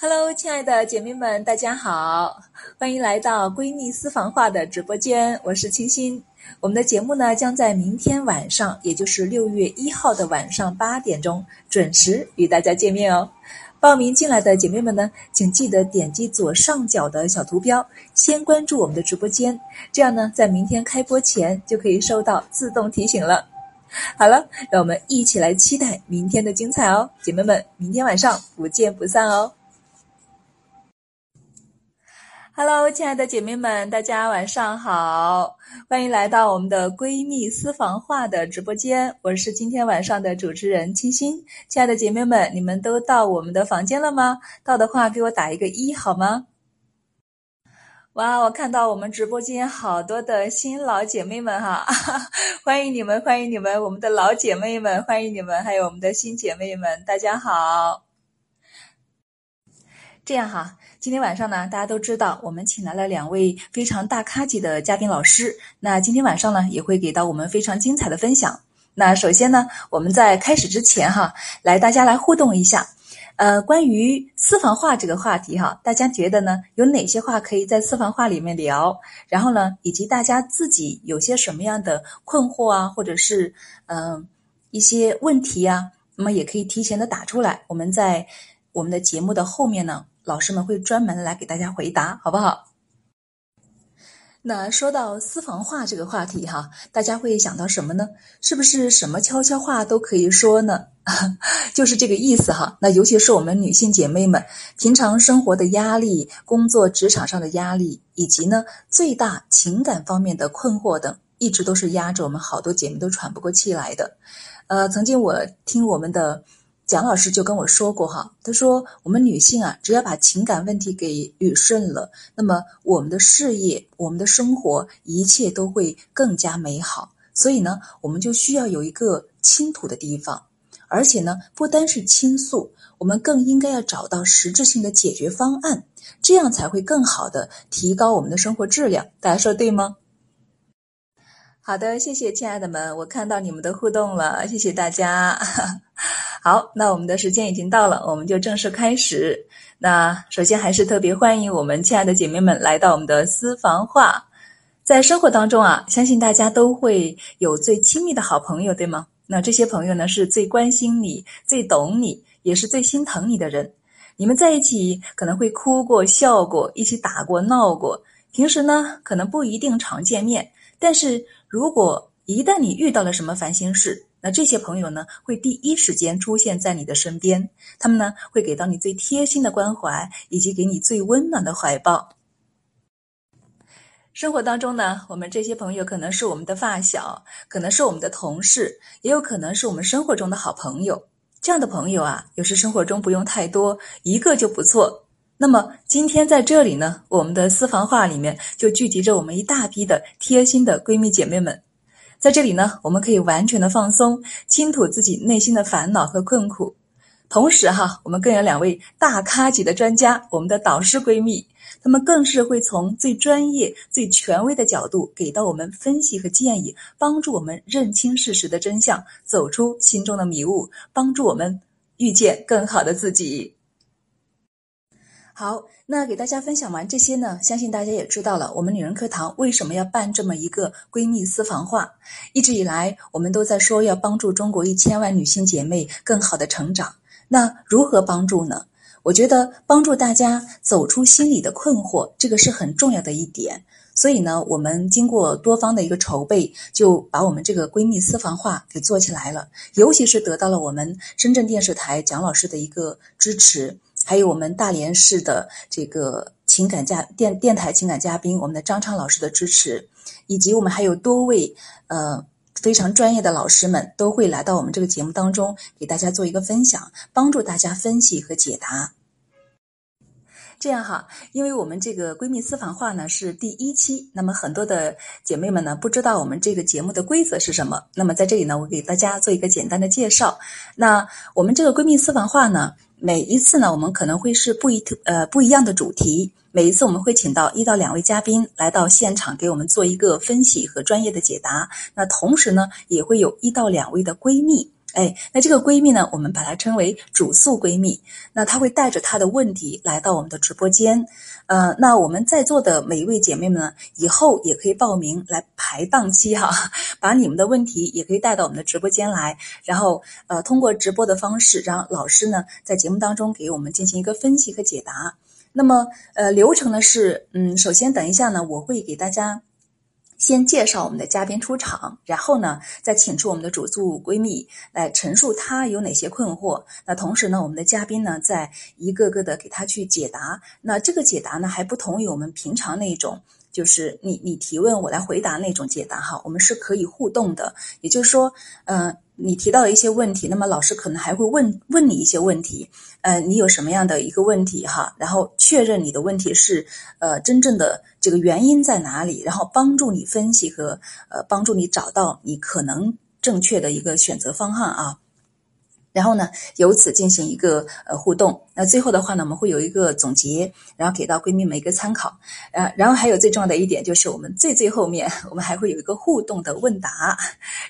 Hello，亲爱的姐妹们，大家好，欢迎来到闺蜜私房话的直播间，我是清新。我们的节目呢，将在明天晚上，也就是六月一号的晚上八点钟准时与大家见面哦。报名进来的姐妹们呢，请记得点击左上角的小图标，先关注我们的直播间，这样呢，在明天开播前就可以收到自动提醒了。好了，让我们一起来期待明天的精彩哦，姐妹们，明天晚上不见不散哦。Hello，亲爱的姐妹们，大家晚上好，欢迎来到我们的闺蜜私房话的直播间。我是今天晚上的主持人清新。亲爱的姐妹们，你们都到我们的房间了吗？到的话，给我打一个一好吗？哇，我看到我们直播间好多的新老姐妹们哈，欢迎你们，欢迎你们，我们的老姐妹们，欢迎你们，还有我们的新姐妹们，大家好。这样哈。今天晚上呢，大家都知道，我们请来了两位非常大咖级的嘉宾老师。那今天晚上呢，也会给到我们非常精彩的分享。那首先呢，我们在开始之前哈，来大家来互动一下。呃，关于私房话这个话题哈，大家觉得呢，有哪些话可以在私房话里面聊？然后呢，以及大家自己有些什么样的困惑啊，或者是嗯一些问题啊，那么也可以提前的打出来。我们在我们的节目的后面呢。老师们会专门来给大家回答，好不好？那说到私房话这个话题哈，大家会想到什么呢？是不是什么悄悄话都可以说呢？就是这个意思哈。那尤其是我们女性姐妹们，平常生活的压力、工作职场上的压力，以及呢最大情感方面的困惑等，一直都是压着我们好多姐妹都喘不过气来的。呃，曾经我听我们的。蒋老师就跟我说过哈，他说我们女性啊，只要把情感问题给捋顺了，那么我们的事业、我们的生活，一切都会更加美好。所以呢，我们就需要有一个倾吐的地方，而且呢，不单是倾诉，我们更应该要找到实质性的解决方案，这样才会更好的提高我们的生活质量。大家说对吗？好的，谢谢亲爱的们，我看到你们的互动了，谢谢大家。好，那我们的时间已经到了，我们就正式开始。那首先还是特别欢迎我们亲爱的姐妹们来到我们的私房话。在生活当中啊，相信大家都会有最亲密的好朋友，对吗？那这些朋友呢，是最关心你、最懂你，也是最心疼你的人。你们在一起可能会哭过、笑过，一起打过、闹过。平时呢，可能不一定常见面，但是。如果一旦你遇到了什么烦心事，那这些朋友呢会第一时间出现在你的身边，他们呢会给到你最贴心的关怀，以及给你最温暖的怀抱。生活当中呢，我们这些朋友可能是我们的发小，可能是我们的同事，也有可能是我们生活中的好朋友。这样的朋友啊，有时生活中不用太多，一个就不错。那么今天在这里呢，我们的私房话里面就聚集着我们一大批的贴心的闺蜜姐妹们，在这里呢，我们可以完全的放松，倾吐自己内心的烦恼和困苦。同时哈，我们更有两位大咖级的专家，我们的导师闺蜜，她们更是会从最专业、最权威的角度给到我们分析和建议，帮助我们认清事实的真相，走出心中的迷雾，帮助我们遇见更好的自己。好，那给大家分享完这些呢，相信大家也知道了，我们女人课堂为什么要办这么一个闺蜜私房话。一直以来，我们都在说要帮助中国一千万女性姐妹更好的成长。那如何帮助呢？我觉得帮助大家走出心理的困惑，这个是很重要的一点。所以呢，我们经过多方的一个筹备，就把我们这个闺蜜私房话给做起来了。尤其是得到了我们深圳电视台蒋老师的一个支持。还有我们大连市的这个情感嘉电电台情感嘉宾，我们的张畅老师的支持，以及我们还有多位呃非常专业的老师们，都会来到我们这个节目当中，给大家做一个分享，帮助大家分析和解答。这样哈，因为我们这个闺蜜私房话呢是第一期，那么很多的姐妹们呢不知道我们这个节目的规则是什么，那么在这里呢，我给大家做一个简单的介绍。那我们这个闺蜜私房话呢。每一次呢，我们可能会是不一呃不一样的主题。每一次我们会请到一到两位嘉宾来到现场，给我们做一个分析和专业的解答。那同时呢，也会有一到两位的闺蜜哎，那这个闺蜜呢，我们把它称为主诉闺蜜。那她会带着她的问题来到我们的直播间。呃，那我们在座的每一位姐妹们呢，以后也可以报名来排档期哈，把你们的问题也可以带到我们的直播间来，然后呃，通过直播的方式，让老师呢在节目当中给我们进行一个分析和解答。那么呃，流程呢是，嗯，首先等一下呢，我会给大家。先介绍我们的嘉宾出场，然后呢，再请出我们的主诉闺蜜来陈述她有哪些困惑。那同时呢，我们的嘉宾呢，再一个个的给她去解答。那这个解答呢，还不同于我们平常那种，就是你你提问我来回答那种解答哈。我们是可以互动的，也就是说，嗯。你提到了一些问题，那么老师可能还会问问你一些问题，呃，你有什么样的一个问题哈？然后确认你的问题是呃真正的这个原因在哪里，然后帮助你分析和呃帮助你找到你可能正确的一个选择方案啊。然后呢，由此进行一个呃互动。那最后的话呢，我们会有一个总结，然后给到闺蜜们一个参考。呃，然后还有最重要的一点就是，我们最最后面 我们还会有一个互动的问答。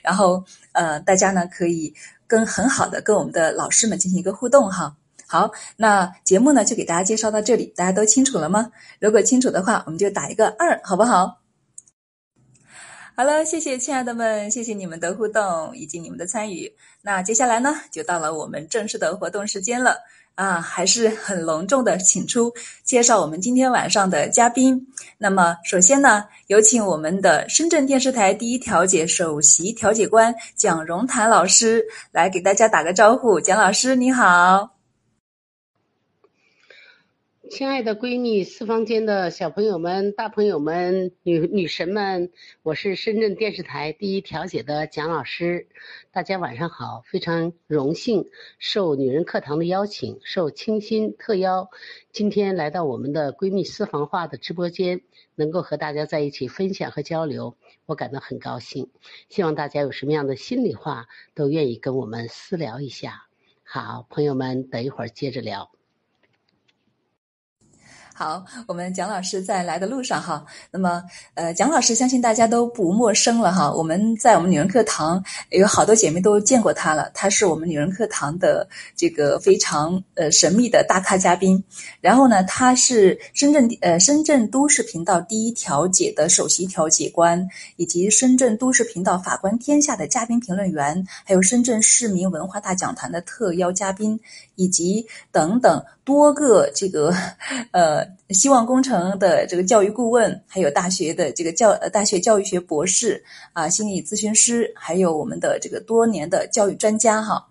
然后呃，大家呢可以跟很好的跟我们的老师们进行一个互动哈。好，那节目呢就给大家介绍到这里，大家都清楚了吗？如果清楚的话，我们就打一个二，好不好？好了，谢谢亲爱的们，谢谢你们的互动以及你们的参与。那接下来呢，就到了我们正式的活动时间了啊，还是很隆重的，请出介绍我们今天晚上的嘉宾。那么首先呢，有请我们的深圳电视台第一调解首席调解官蒋荣谭老师来给大家打个招呼。蒋老师你好。亲爱的闺蜜，四方间的小朋友们、大朋友们、女女神们，我是深圳电视台第一调解的蒋老师，大家晚上好，非常荣幸受女人课堂的邀请，受清新特邀，今天来到我们的闺蜜私房话的直播间，能够和大家在一起分享和交流，我感到很高兴。希望大家有什么样的心里话，都愿意跟我们私聊一下。好，朋友们，等一会儿接着聊。好，我们蒋老师在来的路上哈。那么，呃，蒋老师相信大家都不陌生了哈。我们在我们女人课堂有好多姐妹都见过他了，他是我们女人课堂的这个非常呃神秘的大咖嘉宾。然后呢，他是深圳呃深圳都市频道第一调解的首席调解官，以及深圳都市频道法官天下的嘉宾评论员，还有深圳市民文化大讲坛的特邀嘉宾，以及等等。多个这个呃希望工程的这个教育顾问，还有大学的这个教大学教育学博士啊，心理咨询师，还有我们的这个多年的教育专家哈。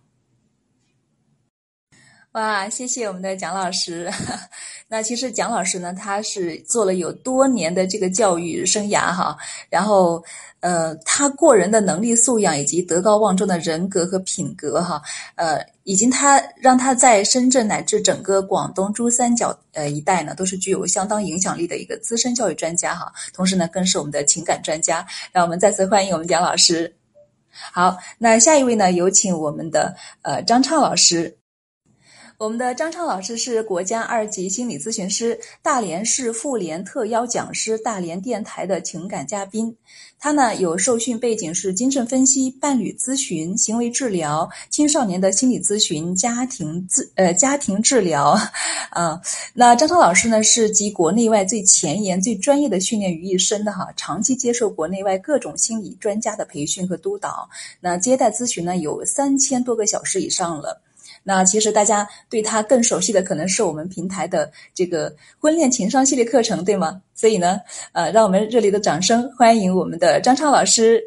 哇，谢谢我们的蒋老师。那其实蒋老师呢，他是做了有多年的这个教育生涯哈，然后。呃，他过人的能力素养以及德高望重的人格和品格，哈，呃，已经他让他在深圳乃至整个广东珠三角呃一带呢，都是具有相当影响力的一个资深教育专家，哈。同时呢，更是我们的情感专家。让我们再次欢迎我们蒋老师。好，那下一位呢，有请我们的呃张畅老师。我们的张超老师是国家二级心理咨询师，大连市妇联特邀讲师，大连电台的情感嘉宾。他呢有受训背景是精神分析、伴侣咨询、行为治疗、青少年的心理咨询、家庭治呃家庭治疗啊。那张超老师呢是集国内外最前沿、最专业的训练于一身的哈，长期接受国内外各种心理专家的培训和督导。那接待咨询呢有三千多个小时以上了。那其实大家对他更熟悉的可能是我们平台的这个婚恋情商系列课程，对吗？所以呢，呃，让我们热烈的掌声欢迎我们的张超老师。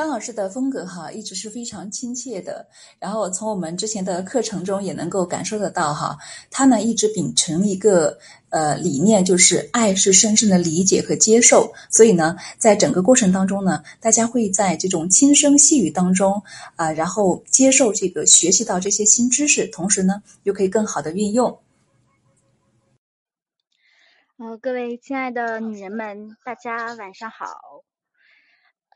张老师的风格哈，一直是非常亲切的。然后从我们之前的课程中也能够感受得到哈，他呢一直秉承一个呃理念，就是爱是深深的理解和接受。所以呢，在整个过程当中呢，大家会在这种轻声细语当中啊，然后接受这个学习到这些新知识，同时呢，又可以更好的运用。呃，各位亲爱的女人们，大家晚上好。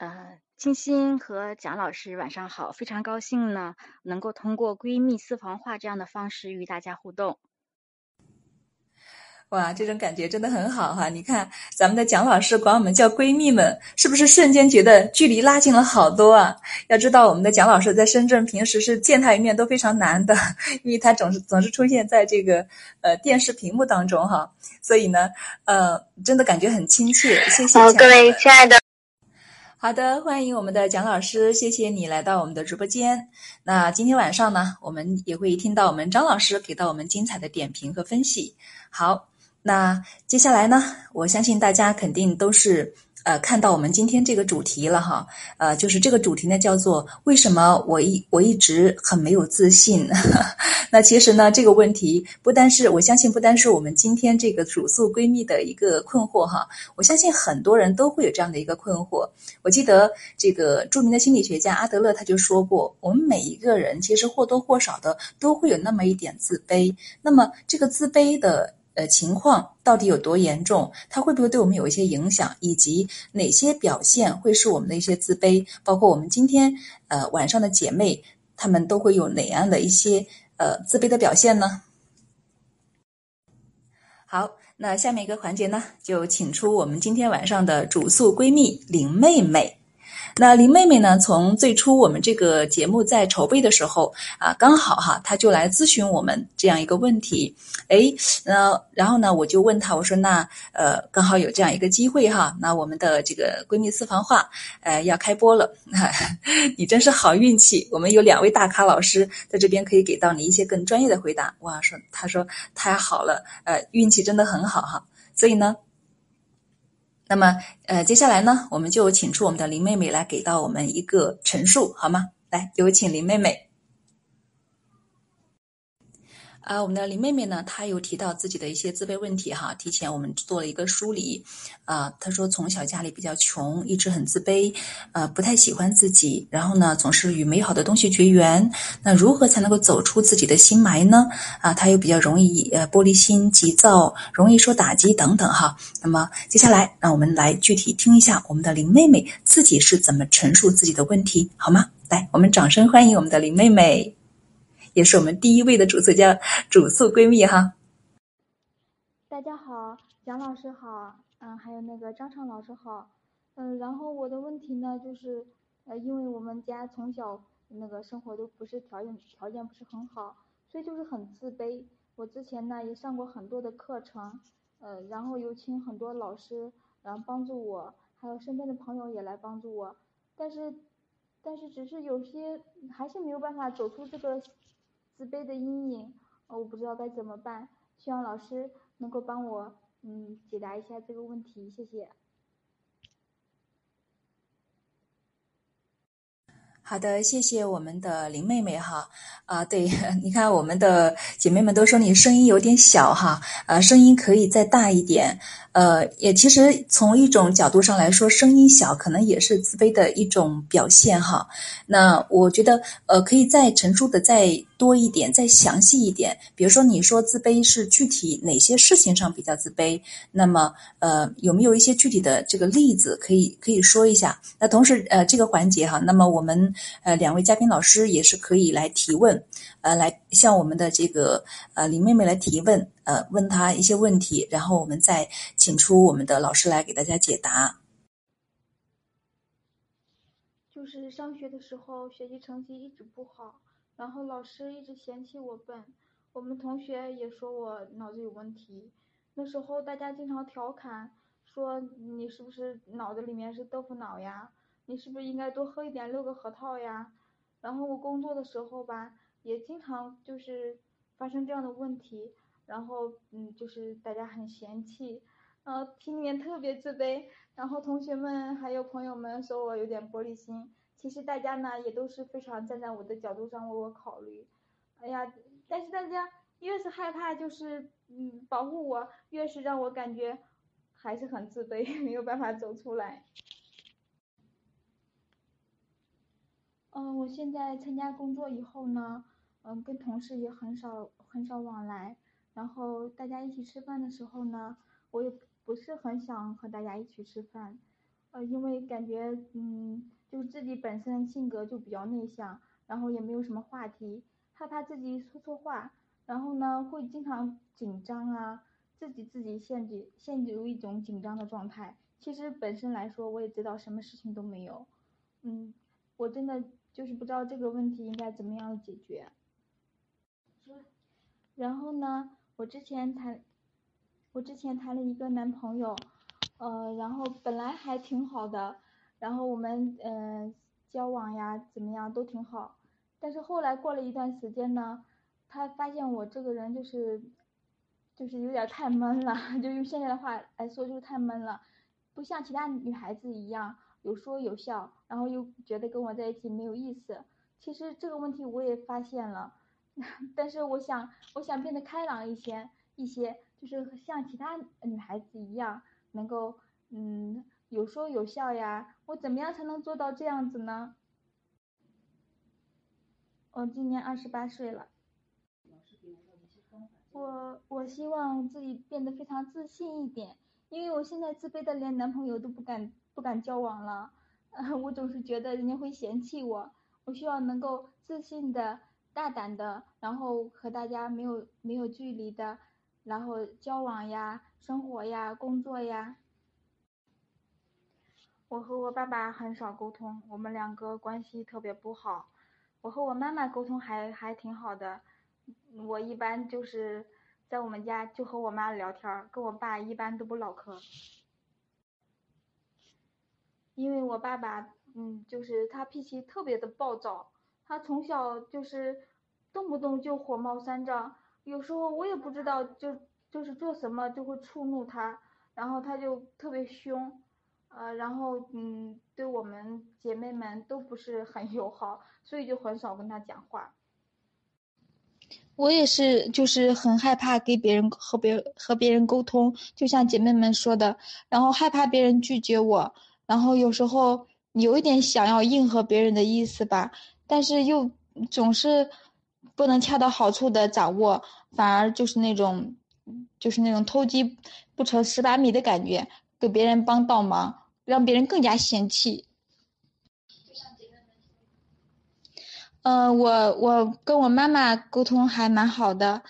呃。欣欣和蒋老师晚上好，非常高兴呢，能够通过闺蜜私房话这样的方式与大家互动。哇，这种感觉真的很好哈！你看，咱们的蒋老师管我们叫闺蜜们，是不是瞬间觉得距离拉近了好多啊？要知道，我们的蒋老师在深圳平时是见他一面都非常难的，因为他总是总是出现在这个呃电视屏幕当中哈，所以呢，呃，真的感觉很亲切。谢谢各位亲爱的。好的，欢迎我们的蒋老师，谢谢你来到我们的直播间。那今天晚上呢，我们也会听到我们张老师给到我们精彩的点评和分析。好。那接下来呢？我相信大家肯定都是呃看到我们今天这个主题了哈，呃，就是这个主题呢叫做为什么我一我一直很没有自信？那其实呢，这个问题不单是我相信，不单是我们今天这个主诉闺蜜的一个困惑哈，我相信很多人都会有这样的一个困惑。我记得这个著名的心理学家阿德勒他就说过，我们每一个人其实或多或少的都会有那么一点自卑，那么这个自卑的。呃，情况到底有多严重？它会不会对我们有一些影响？以及哪些表现会是我们的一些自卑？包括我们今天呃晚上的姐妹，她们都会有哪样的一些呃自卑的表现呢？好，那下面一个环节呢，就请出我们今天晚上的主诉闺蜜林妹妹。那林妹妹呢？从最初我们这个节目在筹备的时候啊，刚好哈，她就来咨询我们这样一个问题。哎，那然后呢，我就问她，我说那呃，刚好有这样一个机会哈，那我们的这个闺蜜私房话呃要开播了，你真是好运气，我们有两位大咖老师在这边可以给到你一些更专业的回答。哇，说她说太好了，呃，运气真的很好哈，所以呢。那么，呃，接下来呢，我们就请出我们的林妹妹来给到我们一个陈述，好吗？来，有请林妹妹。啊，我们的林妹妹呢，她有提到自己的一些自卑问题哈。提前我们做了一个梳理，啊，她说从小家里比较穷，一直很自卑，呃，不太喜欢自己，然后呢，总是与美好的东西绝缘。那如何才能够走出自己的心霾呢？啊，她又比较容易呃玻璃心、急躁，容易受打击等等哈。那么接下来，让我们来具体听一下我们的林妹妹自己是怎么陈述自己的问题，好吗？来，我们掌声欢迎我们的林妹妹。也是我们第一位的主诉家主诉闺蜜哈。大家好，蒋老师好，嗯，还有那个张畅老师好，嗯，然后我的问题呢，就是，呃，因为我们家从小那个生活都不是条件条件不是很好，所以就是很自卑。我之前呢也上过很多的课程，呃，然后有请很多老师，然后帮助我，还有身边的朋友也来帮助我，但是，但是只是有些还是没有办法走出这个。自卑的阴影，我不知道该怎么办，希望老师能够帮我，嗯，解答一下这个问题，谢谢。好的，谢谢我们的林妹妹哈。啊，对，你看我们的姐妹们都说你声音有点小哈，呃，声音可以再大一点。呃，也其实从一种角度上来说，声音小可能也是自卑的一种表现哈。那我觉得，呃，可以再陈述的再多一点，再详细一点。比如说，你说自卑是具体哪些事情上比较自卑？那么，呃，有没有一些具体的这个例子可以可以说一下？那同时，呃，这个环节哈，那么我们呃两位嘉宾老师也是可以来提问，呃，来向我们的这个呃林妹妹来提问。呃，问她一些问题，然后我们再请出我们的老师来给大家解答。就是上学的时候，学习成绩一直不好，然后老师一直嫌弃我笨，我们同学也说我脑子有问题。那时候大家经常调侃说你是不是脑子里面是豆腐脑呀？你是不是应该多喝一点六个核桃呀？然后我工作的时候吧，也经常就是发生这样的问题。然后，嗯，就是大家很嫌弃，呃，心里面特别自卑。然后同学们还有朋友们说我有点玻璃心。其实大家呢也都是非常站在我的角度上为我考虑。哎呀，但是大家越是害怕，就是嗯保护我，越是让我感觉还是很自卑，没有办法走出来。嗯，我现在参加工作以后呢，嗯，跟同事也很少很少往来。然后大家一起吃饭的时候呢，我也不是很想和大家一起吃饭，呃，因为感觉嗯，就自己本身性格就比较内向，然后也没有什么话题，害怕自己说错话，然后呢会经常紧张啊，自己自己陷进陷入一种紧张的状态。其实本身来说，我也知道什么事情都没有，嗯，我真的就是不知道这个问题应该怎么样解决。然后呢，我之前谈，我之前谈了一个男朋友，呃，然后本来还挺好的，然后我们嗯交往呀怎么样都挺好，但是后来过了一段时间呢，他发现我这个人就是，就是有点太闷了，就用现在的话来说就是太闷了，不像其他女孩子一样有说有笑，然后又觉得跟我在一起没有意思。其实这个问题我也发现了。但是我想，我想变得开朗一些，一些就是像其他女孩子一样，能够嗯有说有笑呀。我怎么样才能做到这样子呢？我今年二十八岁了。我我希望自己变得非常自信一点，因为我现在自卑的连男朋友都不敢不敢交往了。我总是觉得人家会嫌弃我。我希望能够自信的。大胆的，然后和大家没有没有距离的，然后交往呀、生活呀、工作呀。我和我爸爸很少沟通，我们两个关系特别不好。我和我妈妈沟通还还挺好的，我一般就是在我们家就和我妈聊天，跟我爸一般都不唠嗑。因为我爸爸，嗯，就是他脾气特别的暴躁。他从小就是动不动就火冒三丈，有时候我也不知道就就是做什么就会触怒他，然后他就特别凶，呃，然后嗯，对我们姐妹们都不是很友好，所以就很少跟他讲话。我也是，就是很害怕给别人和别和别人沟通，就像姐妹们说的，然后害怕别人拒绝我，然后有时候有一点想要应和别人的意思吧。但是又总是不能恰到好处的掌握，反而就是那种，就是那种偷鸡不成蚀把米的感觉，给别人帮倒忙，让别人更加嫌弃。嗯，我我跟我妈妈沟通还蛮好的，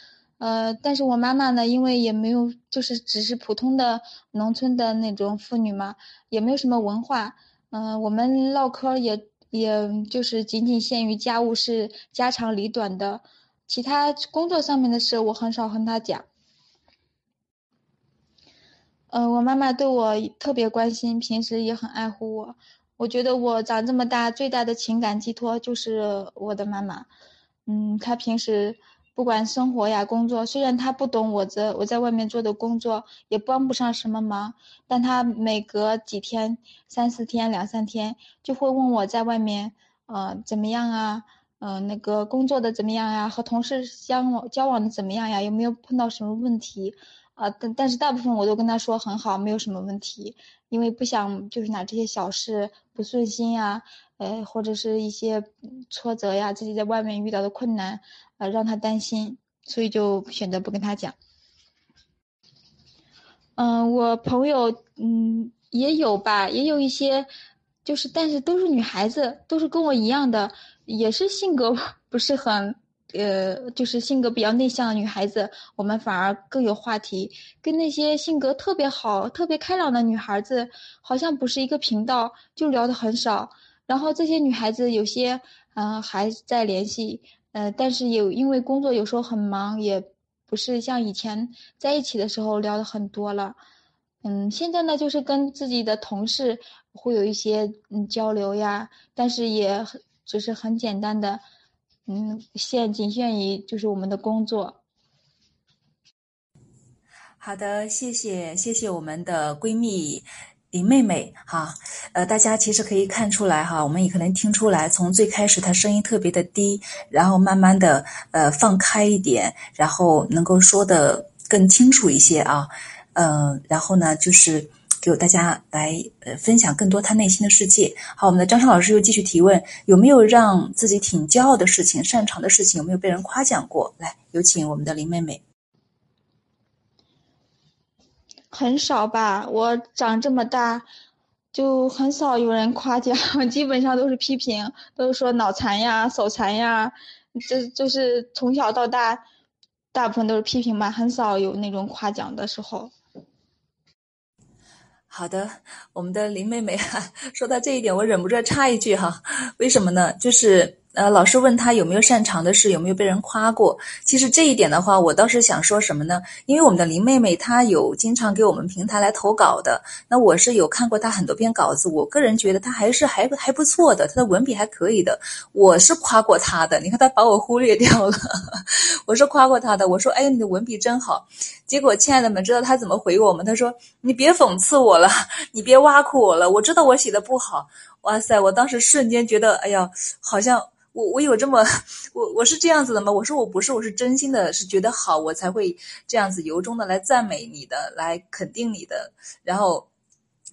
呃，但是我妈妈呢，因为也没有，就是只是普通的农村的那种妇女嘛，也没有什么文化，嗯，我们唠嗑也。也就是仅仅限于家务事家长里短的，其他工作上面的事我很少和她讲。嗯，我妈妈对我特别关心，平时也很爱护我。我觉得我长这么大最大的情感寄托就是我的妈妈。嗯，她平时。不管生活呀、工作，虽然他不懂我这我在外面做的工作，也帮不上什么忙，但他每隔几天、三四天、两三天就会问我在外面，呃，怎么样啊？嗯，那个工作的怎么样呀？和同事相往交往的怎么样呀？有没有碰到什么问题？啊，但但是大部分我都跟他说很好，没有什么问题，因为不想就是拿这些小事不顺心呀，呃，或者是一些挫折呀，自己在外面遇到的困难。呃，让他担心，所以就选择不跟他讲。嗯，我朋友嗯也有吧，也有一些，就是但是都是女孩子，都是跟我一样的，也是性格不是很呃，就是性格比较内向的女孩子，我们反而更有话题，跟那些性格特别好、特别开朗的女孩子好像不是一个频道，就聊的很少。然后这些女孩子有些嗯还在联系。呃，但是有因为工作有时候很忙，也不是像以前在一起的时候聊的很多了。嗯，现在呢，就是跟自己的同事会有一些嗯交流呀，但是也只是很简单的，嗯，限仅限于就是我们的工作。好的，谢谢谢谢我们的闺蜜。林妹妹，哈，呃，大家其实可以看出来，哈，我们也可能听出来，从最开始她声音特别的低，然后慢慢的，呃，放开一点，然后能够说的更清楚一些啊，嗯，然后呢，就是给大家来呃分享更多她内心的世界。好，我们的张畅老师又继续提问，有没有让自己挺骄傲的事情、擅长的事情，有没有被人夸奖过？来，有请我们的林妹妹。很少吧，我长这么大，就很少有人夸奖，基本上都是批评，都是说脑残呀、手残呀，这就是从小到大，大部分都是批评吧，很少有那种夸奖的时候。好的，我们的林妹妹哈，说到这一点，我忍不住插一句哈，为什么呢？就是呃，老师问他有没有擅长的事，有没有被人夸过。其实这一点的话，我倒是想说什么呢？因为我们的林妹妹她有经常给我们平台来投稿的，那我是有看过她很多篇稿子，我个人觉得她还是还还不错的，她的文笔还可以的。我是夸过她的，你看她把我忽略掉了，我是夸过她的，我说哎，你的文笔真好。结果，亲爱的们，知道他怎么回我吗？他说：“你别讽刺我了，你别挖苦我了。我知道我写的不好。”哇塞！我当时瞬间觉得，哎呀，好像我我有这么我我是这样子的吗？我说我不是，我是真心的，是觉得好，我才会这样子由衷的来赞美你的，来肯定你的，然后。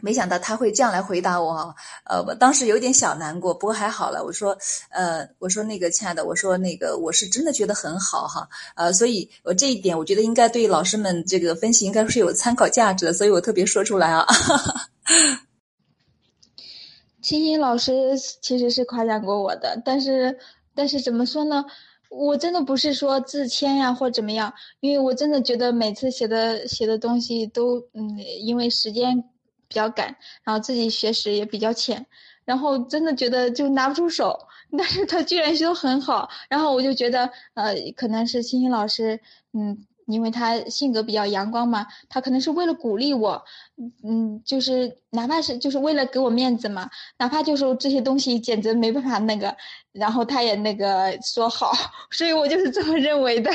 没想到他会这样来回答我，呃，我当时有点小难过，不过还好了。我说，呃，我说那个亲爱的，我说那个我是真的觉得很好哈，呃，所以我这一点我觉得应该对老师们这个分析应该是有参考价值的，所以我特别说出来啊。欣欣老师其实是夸奖过我的，但是但是怎么说呢？我真的不是说自谦呀或怎么样，因为我真的觉得每次写的写的东西都嗯，因为时间。比较赶，然后自己学识也比较浅，然后真的觉得就拿不出手，但是他居然修很好，然后我就觉得，呃，可能是欣欣老师，嗯，因为他性格比较阳光嘛，他可能是为了鼓励我，嗯，就是哪怕是就是为了给我面子嘛，哪怕就是这些东西简直没办法那个，然后他也那个说好，所以我就是这么认为的。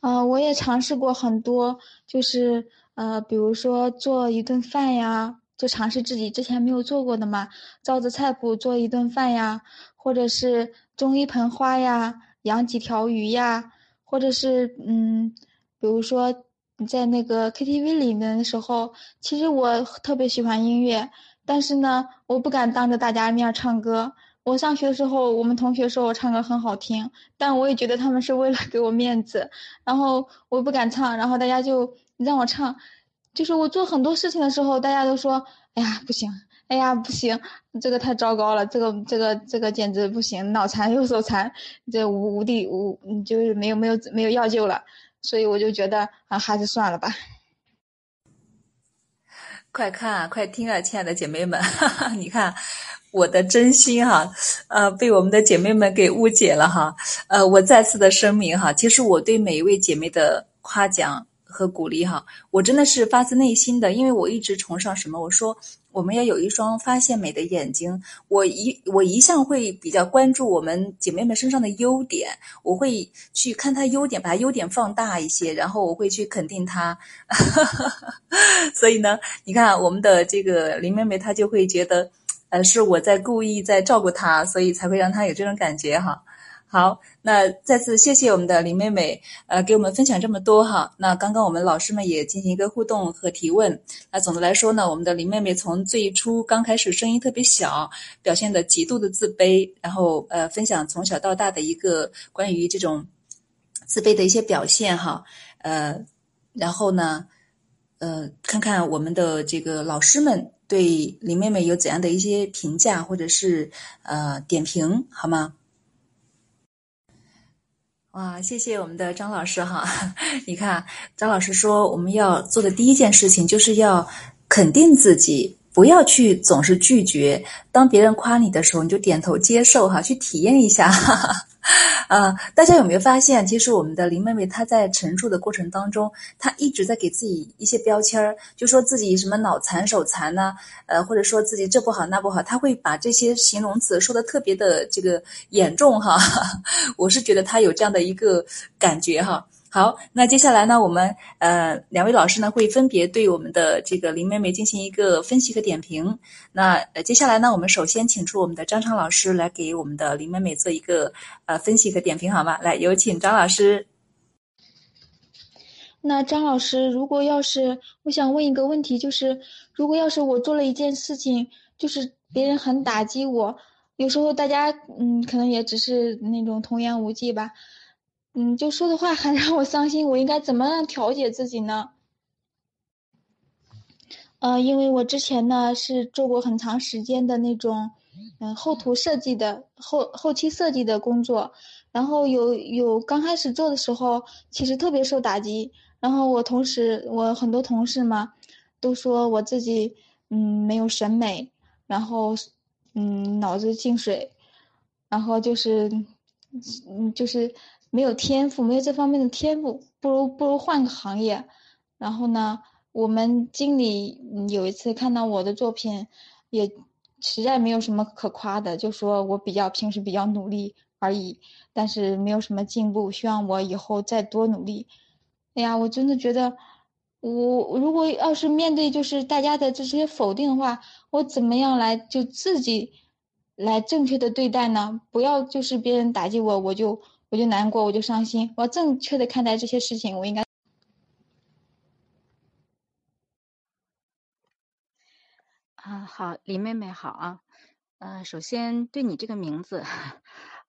啊，我也尝试过很多，就是。呃，比如说做一顿饭呀，就尝试自己之前没有做过的嘛，照着菜谱做一顿饭呀，或者是种一盆花呀，养几条鱼呀，或者是嗯，比如说你在那个 KTV 里面的时候，其实我特别喜欢音乐，但是呢，我不敢当着大家面唱歌。我上学的时候，我们同学说我唱歌很好听，但我也觉得他们是为了给我面子，然后我不敢唱，然后大家就。让我唱，就是我做很多事情的时候，大家都说：“哎呀，不行！哎呀，不行！这个太糟糕了，这个这个这个简直不行，脑残又手残，这无无地无，就是没有没有没有药救了。”所以我就觉得啊，还是算了吧。快看啊，快听啊，亲爱的姐妹们，哈 哈你看我的真心哈，呃，被我们的姐妹们给误解了哈。呃，我再次的声明哈，其实我对每一位姐妹的夸奖。和鼓励哈，我真的是发自内心的，因为我一直崇尚什么？我说我们要有一双发现美的眼睛。我一我一向会比较关注我们姐妹们身上的优点，我会去看她优点，把她优点放大一些，然后我会去肯定她。所以呢，你看我们的这个林妹妹，她就会觉得，呃，是我在故意在照顾她，所以才会让她有这种感觉哈。好，那再次谢谢我们的林妹妹，呃，给我们分享这么多哈。那刚刚我们老师们也进行一个互动和提问。那总的来说呢，我们的林妹妹从最初刚开始声音特别小，表现的极度的自卑，然后呃，分享从小到大的一个关于这种自卑的一些表现哈。呃，然后呢，呃，看看我们的这个老师们对林妹妹有怎样的一些评价或者是呃点评，好吗？哇，谢谢我们的张老师哈！你看，张老师说我们要做的第一件事情就是要肯定自己，不要去总是拒绝。当别人夸你的时候，你就点头接受哈，去体验一下。啊，大家有没有发现，其实我们的林妹妹她在陈述的过程当中，她一直在给自己一些标签儿，就说自己什么脑残、手残呐，呃，或者说自己这不好那不好，她会把这些形容词说的特别的这个严重哈。我是觉得她有这样的一个感觉哈。好，那接下来呢，我们呃两位老师呢会分别对我们的这个林妹妹进行一个分析和点评。那呃接下来呢，我们首先请出我们的张昌老师来给我们的林妹妹做一个呃分析和点评，好吗？来，有请张老师。那张老师，如果要是我想问一个问题，就是如果要是我做了一件事情，就是别人很打击我，有时候大家嗯可能也只是那种童言无忌吧。嗯，就说的话很让我伤心，我应该怎么样调节自己呢？呃，因为我之前呢是做过很长时间的那种，嗯，后图设计的后后期设计的工作，然后有有刚开始做的时候，其实特别受打击。然后我同时，我很多同事嘛，都说我自己嗯没有审美，然后嗯脑子进水，然后就是嗯就是没有天赋，没有这方面的天赋，不如不如换个行业。然后呢，我们经理有一次看到我的作品，也实在没有什么可夸的，就说我比较平时比较努力。而已，但是没有什么进步，希望我以后再多努力。哎呀，我真的觉得，我如果要是面对就是大家的这些否定的话，我怎么样来就自己来正确的对待呢？不要就是别人打击我，我就我就难过，我就伤心。我要正确的看待这些事情，我应该。啊，好，李妹妹好啊。嗯，首先对你这个名字。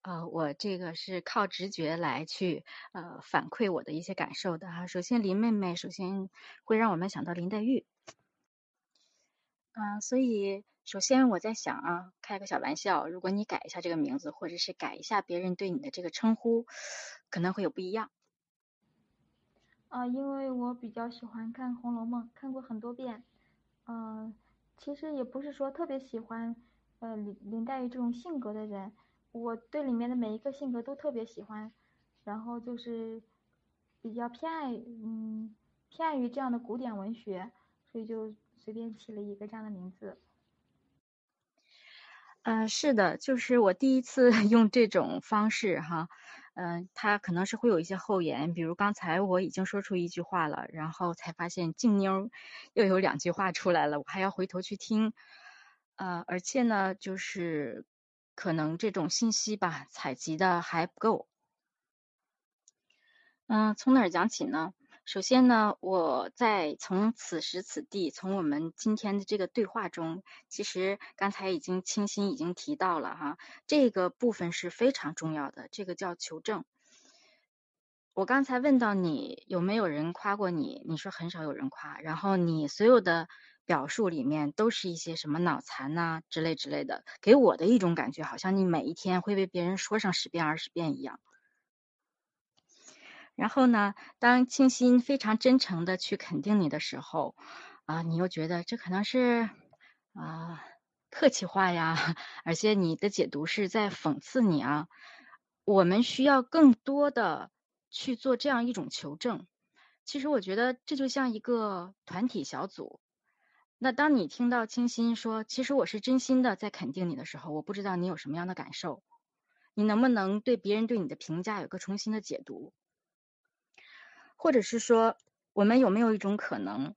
呃，我这个是靠直觉来去呃反馈我的一些感受的哈。首先，林妹妹首先会让我们想到林黛玉，嗯，所以首先我在想啊，开个小玩笑，如果你改一下这个名字，或者是改一下别人对你的这个称呼，可能会有不一样。啊，因为我比较喜欢看《红楼梦》，看过很多遍，嗯，其实也不是说特别喜欢呃林林黛玉这种性格的人。我对里面的每一个性格都特别喜欢，然后就是比较偏爱，嗯，偏爱于这样的古典文学，所以就随便起了一个这样的名字。嗯，是的，就是我第一次 用这种方式哈，嗯，它可能是会有一些后言，比如刚才我已经说出一句话了，然后才发现静妞又有两句话出来了，我还要回头去听，呃，而且呢，就是。可能这种信息吧，采集的还不够。嗯，从哪儿讲起呢？首先呢，我在从此时此地，从我们今天的这个对话中，其实刚才已经清新已经提到了哈，这个部分是非常重要的，这个叫求证。我刚才问到你有没有人夸过你，你说很少有人夸，然后你所有的。表述里面都是一些什么脑残呐之类之类的，给我的一种感觉，好像你每一天会被别人说上十遍二十遍一样。然后呢，当清新非常真诚的去肯定你的时候，啊，你又觉得这可能是啊客气话呀，而且你的解读是在讽刺你啊。我们需要更多的去做这样一种求证。其实我觉得这就像一个团体小组。那当你听到清新说“其实我是真心的在肯定你”的时候，我不知道你有什么样的感受？你能不能对别人对你的评价有个重新的解读？或者是说，我们有没有一种可能，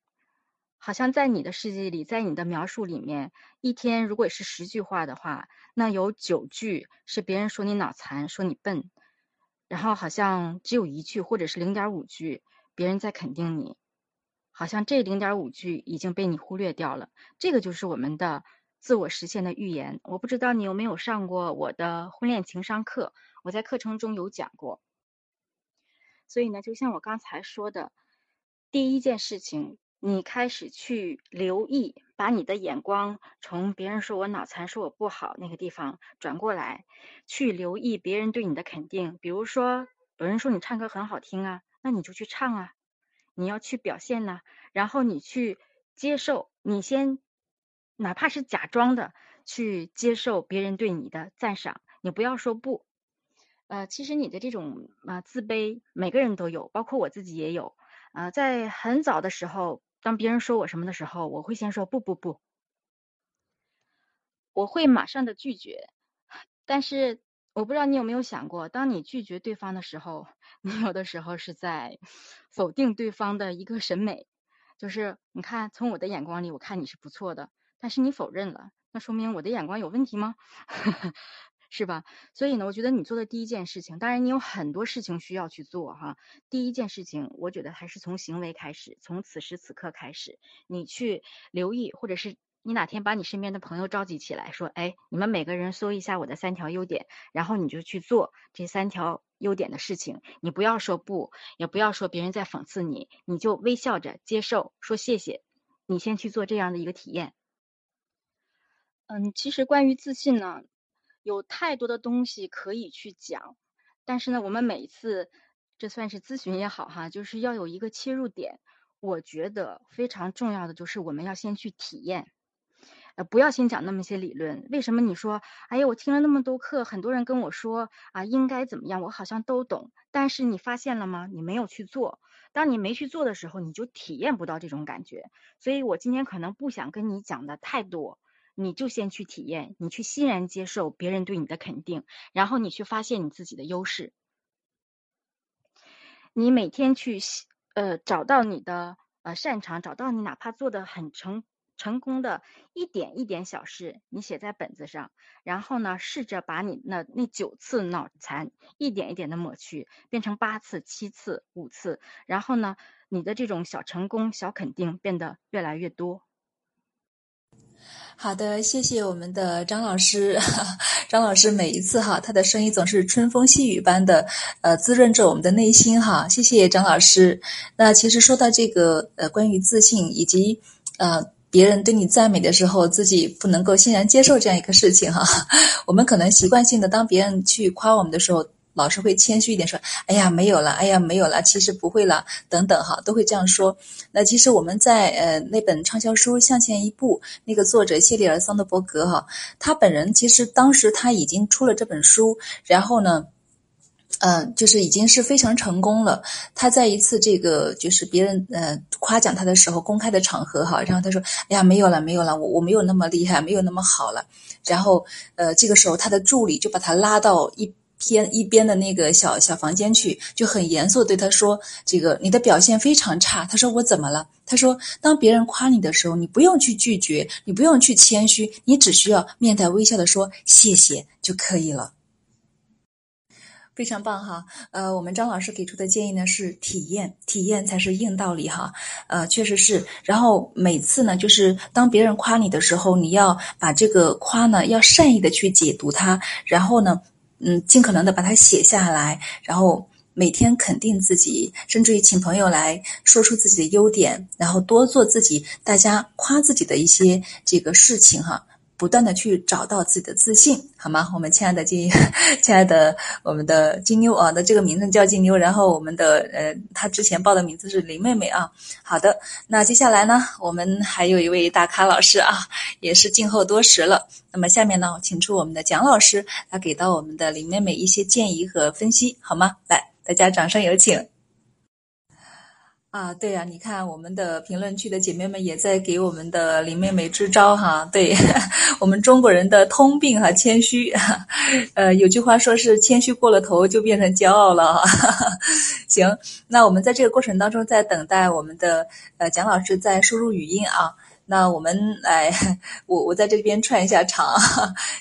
好像在你的世界里，在你的描述里面，一天如果是十句话的话，那有九句是别人说你脑残，说你笨，然后好像只有一句或者是零点五句别人在肯定你。好像这零点五句已经被你忽略掉了，这个就是我们的自我实现的预言。我不知道你有没有上过我的婚恋情商课，我在课程中有讲过。所以呢，就像我刚才说的，第一件事情，你开始去留意，把你的眼光从别人说我脑残、说我不好那个地方转过来，去留意别人对你的肯定。比如说，有人说你唱歌很好听啊，那你就去唱啊。你要去表现呢，然后你去接受，你先哪怕是假装的去接受别人对你的赞赏，你不要说不。呃，其实你的这种啊自卑，每个人都有，包括我自己也有。啊，在很早的时候，当别人说我什么的时候，我会先说不不不，我会马上的拒绝，但是。我不知道你有没有想过，当你拒绝对方的时候，你有的时候是在 否定对方的一个审美，就是你看，从我的眼光里，我看你是不错的，但是你否认了，那说明我的眼光有问题吗？是吧？所以呢，我觉得你做的第一件事情，当然你有很多事情需要去做哈。第一件事情，我觉得还是从行为开始，从此时此刻开始，你去留意，或者是。你哪天把你身边的朋友召集起来，说：“哎，你们每个人说一下我的三条优点，然后你就去做这三条优点的事情。你不要说不，也不要说别人在讽刺你，你就微笑着接受，说谢谢。你先去做这样的一个体验。嗯，其实关于自信呢，有太多的东西可以去讲，但是呢，我们每一次这算是咨询也好哈，就是要有一个切入点。我觉得非常重要的就是我们要先去体验。呃，不要先讲那么些理论。为什么你说，哎呀，我听了那么多课，很多人跟我说啊，应该怎么样，我好像都懂。但是你发现了吗？你没有去做。当你没去做的时候，你就体验不到这种感觉。所以我今天可能不想跟你讲的太多，你就先去体验，你去欣然接受别人对你的肯定，然后你去发现你自己的优势。你每天去呃找到你的呃擅长，找到你哪怕做的很成。成功的一点一点小事，你写在本子上，然后呢，试着把你那那九次脑残一点一点的抹去，变成八次、七次、五次，然后呢，你的这种小成功、小肯定变得越来越多。好的，谢谢我们的张老师。张老师每一次哈，他的声音总是春风细雨般的，呃，滋润着我们的内心哈。谢谢张老师。那其实说到这个呃，关于自信以及呃。别人对你赞美的时候，自己不能够欣然接受这样一个事情哈。我们可能习惯性的，当别人去夸我们的时候，老师会谦虚一点说：“哎呀，没有了，哎呀，没有了，其实不会了，等等哈，都会这样说。”那其实我们在呃那本畅销书《向前一步》那个作者谢里尔·桑德伯格哈，他本人其实当时他已经出了这本书，然后呢。嗯，就是已经是非常成功了。他在一次这个就是别人呃夸奖他的时候，公开的场合哈，然后他说：“哎呀，没有了，没有了，我我没有那么厉害，没有那么好了。”然后呃，这个时候他的助理就把他拉到一偏一边的那个小小房间去，就很严肃对他说：“这个你的表现非常差。”他说：“我怎么了？”他说：“当别人夸你的时候，你不用去拒绝，你不用去谦虚，你只需要面带微笑的说谢谢就可以了。”非常棒哈，呃，我们张老师给出的建议呢是体验，体验才是硬道理哈，呃，确实是。然后每次呢，就是当别人夸你的时候，你要把这个夸呢，要善意的去解读它，然后呢，嗯，尽可能的把它写下来，然后每天肯定自己，甚至于请朋友来说出自己的优点，然后多做自己大家夸自己的一些这个事情哈。不断的去找到自己的自信，好吗？我们亲爱的金，亲爱的我们的金妞啊，的这个名字叫金妞，然后我们的呃，她之前报的名字是林妹妹啊。好的，那接下来呢，我们还有一位大咖老师啊，也是静候多时了。那么下面呢，请出我们的蒋老师来给到我们的林妹妹一些建议和分析，好吗？来，大家掌声有请。啊，对呀，你看我们的评论区的姐妹们也在给我们的林妹妹支招哈。对 我们中国人的通病哈，谦虚。呃，有句话说是谦虚过了头就变成骄傲了哈。行，那我们在这个过程当中在等待我们的呃蒋老师在输入语音啊。那我们来，我我在这边串一下场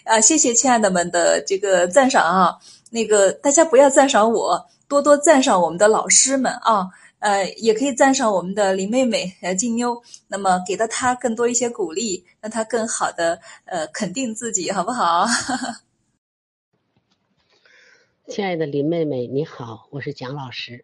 啊。谢谢亲爱的们的这个赞赏啊。那个大家不要赞赏我，多多赞赏我们的老师们啊。呃，也可以赞赏我们的林妹妹，呃，静妞，那么给到她更多一些鼓励，让她更好的呃肯定自己，好不好？亲爱的林妹妹，你好，我是蒋老师。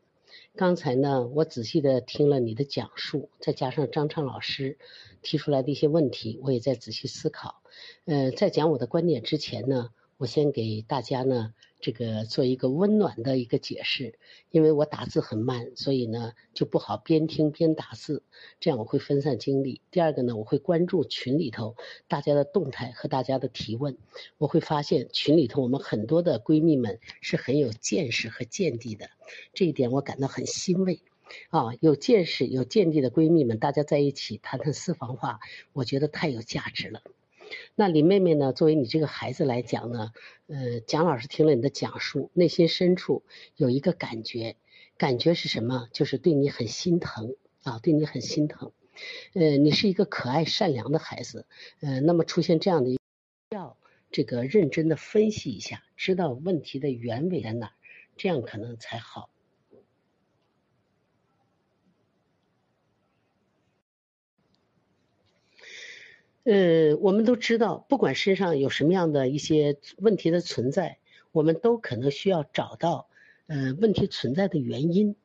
刚才呢，我仔细的听了你的讲述，再加上张畅老师提出来的一些问题，我也在仔细思考。呃，在讲我的观点之前呢，我先给大家呢。这个做一个温暖的一个解释，因为我打字很慢，所以呢就不好边听边打字，这样我会分散精力。第二个呢，我会关注群里头大家的动态和大家的提问，我会发现群里头我们很多的闺蜜们是很有见识和见地的，这一点我感到很欣慰。啊，有见识有见地的闺蜜们，大家在一起谈谈私房话，我觉得太有价值了。那林妹妹呢？作为你这个孩子来讲呢，呃，蒋老师听了你的讲述，内心深处有一个感觉，感觉是什么？就是对你很心疼啊，对你很心疼。呃，你是一个可爱善良的孩子，呃，那么出现这样的，要这个认真的分析一下，知道问题的原委在哪，这样可能才好。呃，我们都知道，不管身上有什么样的一些问题的存在，我们都可能需要找到，呃，问题存在的原因。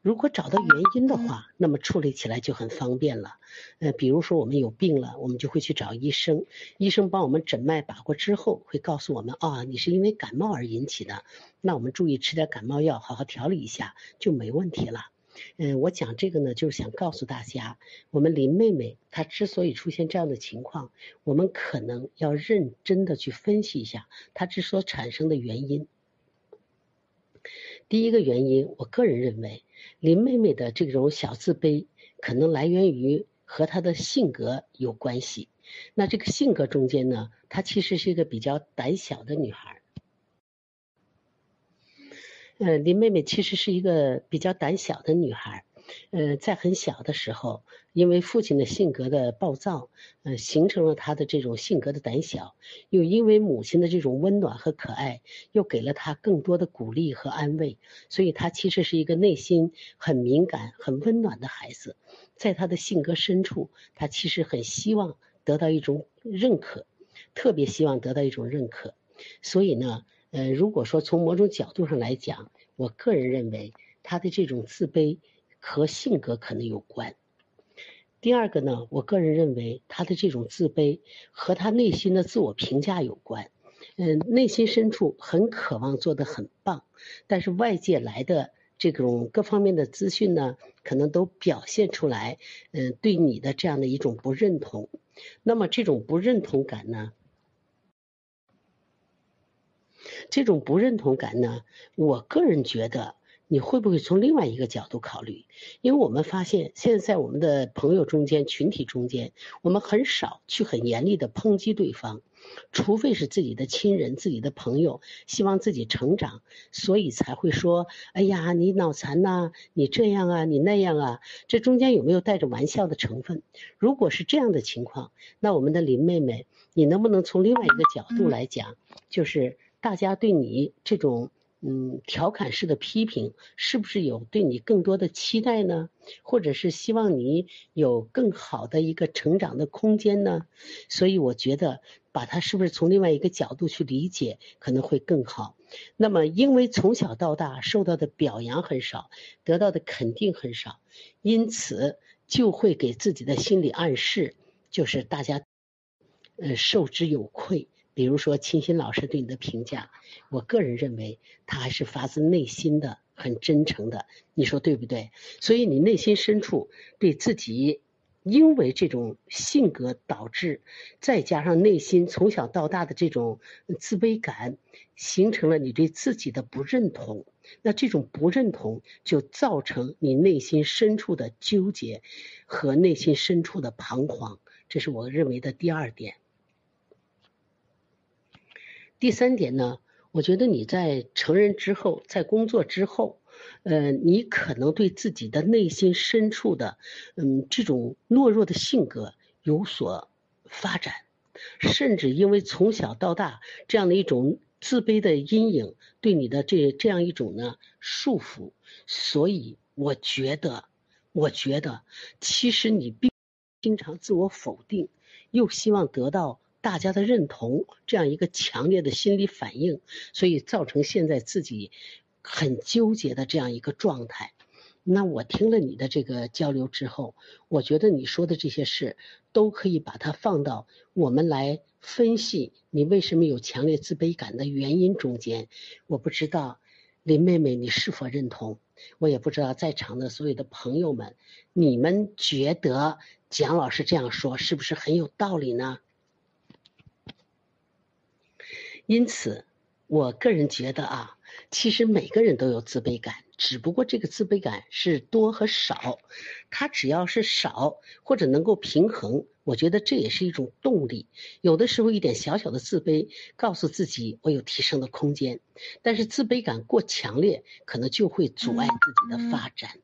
如果找到原因的话，那么处理起来就很方便了。呃，比如说我们有病了，我们就会去找医生，医生帮我们诊脉把过之后，会告诉我们啊，你是因为感冒而引起的，那我们注意吃点感冒药，好好调理一下就没问题了。嗯，我讲这个呢，就是想告诉大家，我们林妹妹她之所以出现这样的情况，我们可能要认真的去分析一下她之所产生的原因。第一个原因，我个人认为，林妹妹的这种小自卑，可能来源于和她的性格有关系。那这个性格中间呢，她其实是一个比较胆小的女孩。呃，林妹妹其实是一个比较胆小的女孩，呃，在很小的时候，因为父亲的性格的暴躁，呃，形成了她的这种性格的胆小，又因为母亲的这种温暖和可爱，又给了她更多的鼓励和安慰，所以她其实是一个内心很敏感、很温暖的孩子，在她的性格深处，她其实很希望得到一种认可，特别希望得到一种认可，所以呢。呃，如果说从某种角度上来讲，我个人认为他的这种自卑和性格可能有关。第二个呢，我个人认为他的这种自卑和他内心的自我评价有关。嗯，内心深处很渴望做得很棒，但是外界来的这种各方面的资讯呢，可能都表现出来，嗯，对你的这样的一种不认同。那么这种不认同感呢？这种不认同感呢，我个人觉得你会不会从另外一个角度考虑？因为我们发现现在在我们的朋友中间、群体中间，我们很少去很严厉的抨击对方，除非是自己的亲人、自己的朋友希望自己成长，所以才会说：“哎呀，你脑残呐，你这样啊，你那样啊。”这中间有没有带着玩笑的成分？如果是这样的情况，那我们的林妹妹，你能不能从另外一个角度来讲，就是？大家对你这种嗯调侃式的批评，是不是有对你更多的期待呢？或者是希望你有更好的一个成长的空间呢？所以我觉得把它是不是从另外一个角度去理解，可能会更好。那么因为从小到大受到的表扬很少，得到的肯定很少，因此就会给自己的心理暗示，就是大家呃受之有愧。比如说，清新老师对你的评价，我个人认为他还是发自内心的、很真诚的，你说对不对？所以你内心深处对自己，因为这种性格导致，再加上内心从小到大的这种自卑感，形成了你对自己的不认同。那这种不认同就造成你内心深处的纠结和内心深处的彷徨，这是我认为的第二点。第三点呢，我觉得你在成人之后，在工作之后，呃，你可能对自己的内心深处的，嗯，这种懦弱的性格有所发展，甚至因为从小到大这样的一种自卑的阴影对你的这这样一种呢束缚，所以我觉得，我觉得其实你并经常自我否定，又希望得到。大家的认同，这样一个强烈的心理反应，所以造成现在自己很纠结的这样一个状态。那我听了你的这个交流之后，我觉得你说的这些事都可以把它放到我们来分析你为什么有强烈自卑感的原因中间。我不知道林妹妹你是否认同？我也不知道在场的所有的朋友们，你们觉得蒋老师这样说是不是很有道理呢？因此，我个人觉得啊，其实每个人都有自卑感，只不过这个自卑感是多和少。它只要是少或者能够平衡，我觉得这也是一种动力。有的时候一点小小的自卑，告诉自己我有提升的空间。但是自卑感过强烈，可能就会阻碍自己的发展。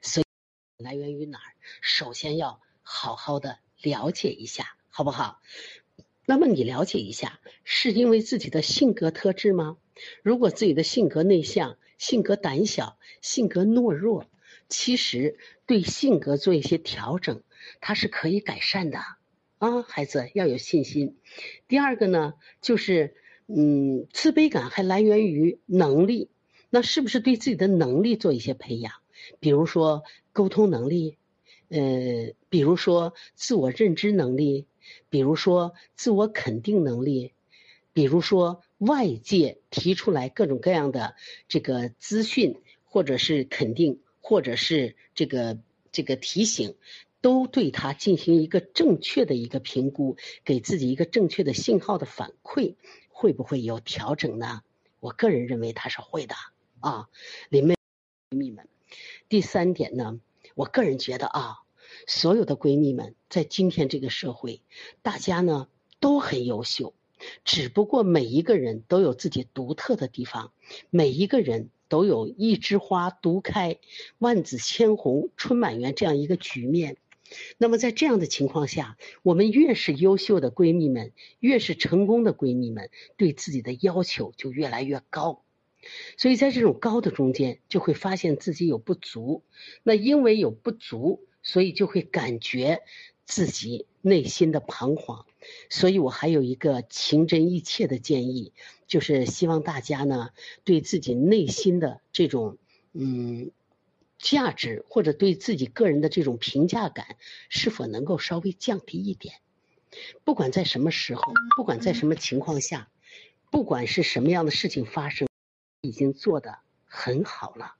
所以来源于哪儿？首先要好好的了解一下，好不好？那么你了解一下，是因为自己的性格特质吗？如果自己的性格内向、性格胆小、性格懦弱，其实对性格做一些调整，它是可以改善的啊，孩子要有信心。第二个呢，就是嗯，自卑感还来源于能力，那是不是对自己的能力做一些培养？比如说沟通能力，呃，比如说自我认知能力，比如说自我肯定能力，比如说外界提出来各种各样的这个资讯，或者是肯定，或者是这个这个提醒。都对他进行一个正确的一个评估，给自己一个正确的信号的反馈，会不会有调整呢？我个人认为他是会的啊，林妹蜜们。第三点呢，我个人觉得啊，所有的闺蜜们在今天这个社会，大家呢都很优秀，只不过每一个人都有自己独特的地方，每一个人。都有一枝花独开，万紫千红，春满园这样一个局面。那么在这样的情况下，我们越是优秀的闺蜜们，越是成功的闺蜜们，对自己的要求就越来越高。所以在这种高的中间，就会发现自己有不足。那因为有不足，所以就会感觉自己内心的彷徨。所以我还有一个情真意切的建议，就是希望大家呢，对自己内心的这种嗯。价值或者对自己个人的这种评价感，是否能够稍微降低一点？不管在什么时候，不管在什么情况下，不管是什么样的事情发生，已经做得很好了。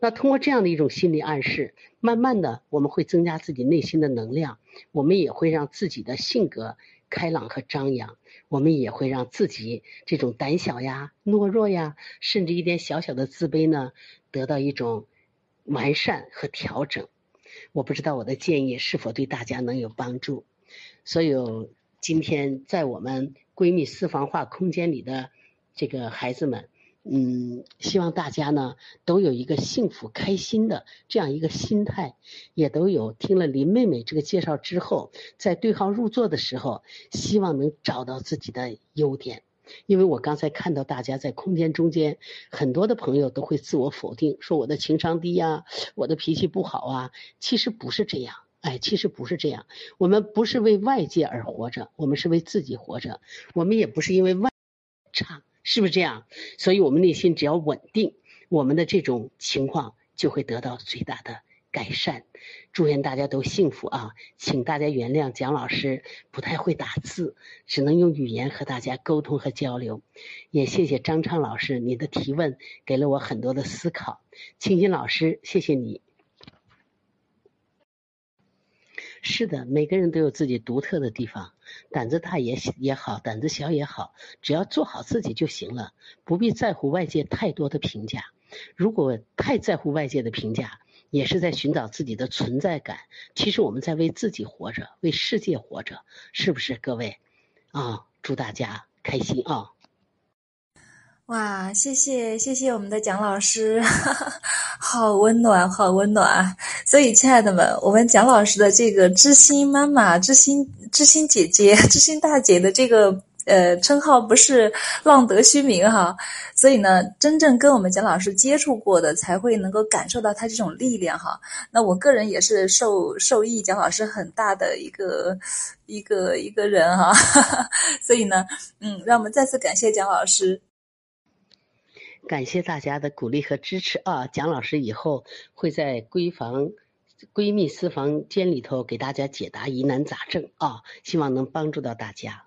那通过这样的一种心理暗示，慢慢的我们会增加自己内心的能量，我们也会让自己的性格开朗和张扬，我们也会让自己这种胆小呀、懦弱呀，甚至一点小小的自卑呢，得到一种。完善和调整，我不知道我的建议是否对大家能有帮助。所有今天在我们闺蜜私房话空间里的这个孩子们，嗯，希望大家呢都有一个幸福开心的这样一个心态，也都有听了林妹妹这个介绍之后，在对号入座的时候，希望能找到自己的优点。因为我刚才看到大家在空间中间，很多的朋友都会自我否定，说我的情商低呀，我的脾气不好啊。其实不是这样，哎，其实不是这样。我们不是为外界而活着，我们是为自己活着。我们也不是因为外差，是不是这样？所以我们内心只要稳定，我们的这种情况就会得到最大的。改善，祝愿大家都幸福啊！请大家原谅蒋老师不太会打字，只能用语言和大家沟通和交流。也谢谢张畅老师，你的提问给了我很多的思考。清新老师，谢谢你。是的，每个人都有自己独特的地方，胆子大也也好，胆子小也好，只要做好自己就行了，不必在乎外界太多的评价。如果太在乎外界的评价，也是在寻找自己的存在感。其实我们在为自己活着，为世界活着，是不是各位？啊，祝大家开心啊！哇，谢谢谢谢我们的蒋老师，好温暖，好温暖啊。所以，亲爱的们，我们蒋老师的这个知心妈妈、知心知心姐姐、知心大姐的这个。呃，称号不是浪得虚名哈，所以呢，真正跟我们蒋老师接触过的，才会能够感受到他这种力量哈。那我个人也是受受益蒋老师很大的一个一个一个人哈，所以呢，嗯，让我们再次感谢蒋老师，感谢大家的鼓励和支持啊！蒋老师以后会在闺房闺蜜私房间里头给大家解答疑难杂症啊，希望能帮助到大家。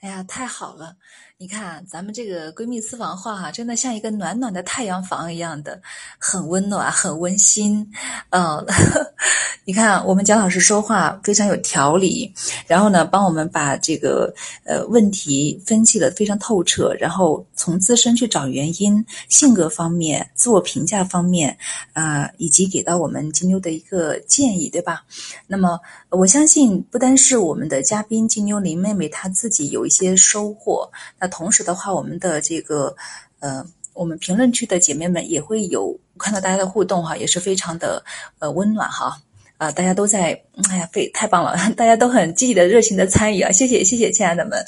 哎呀，太好了！你看，咱们这个闺蜜私房话哈，真的像一个暖暖的太阳房一样的，很温暖，很温馨。嗯，你看，我们蒋老师说话非常有条理，然后呢，帮我们把这个呃问题分析的非常透彻，然后从自身去找原因，性格方面、自我评价方面啊，以及给到我们金妞的一个建议，对吧？那么，我相信不单是我们的嘉宾金妞林妹妹她自己有。一些收获。那同时的话，我们的这个呃，我们评论区的姐妹们也会有看到大家的互动哈，也是非常的呃温暖哈啊，大家都在哎呀，非太棒了，大家都很积极的、热情的参与啊，谢谢谢谢，亲爱的们。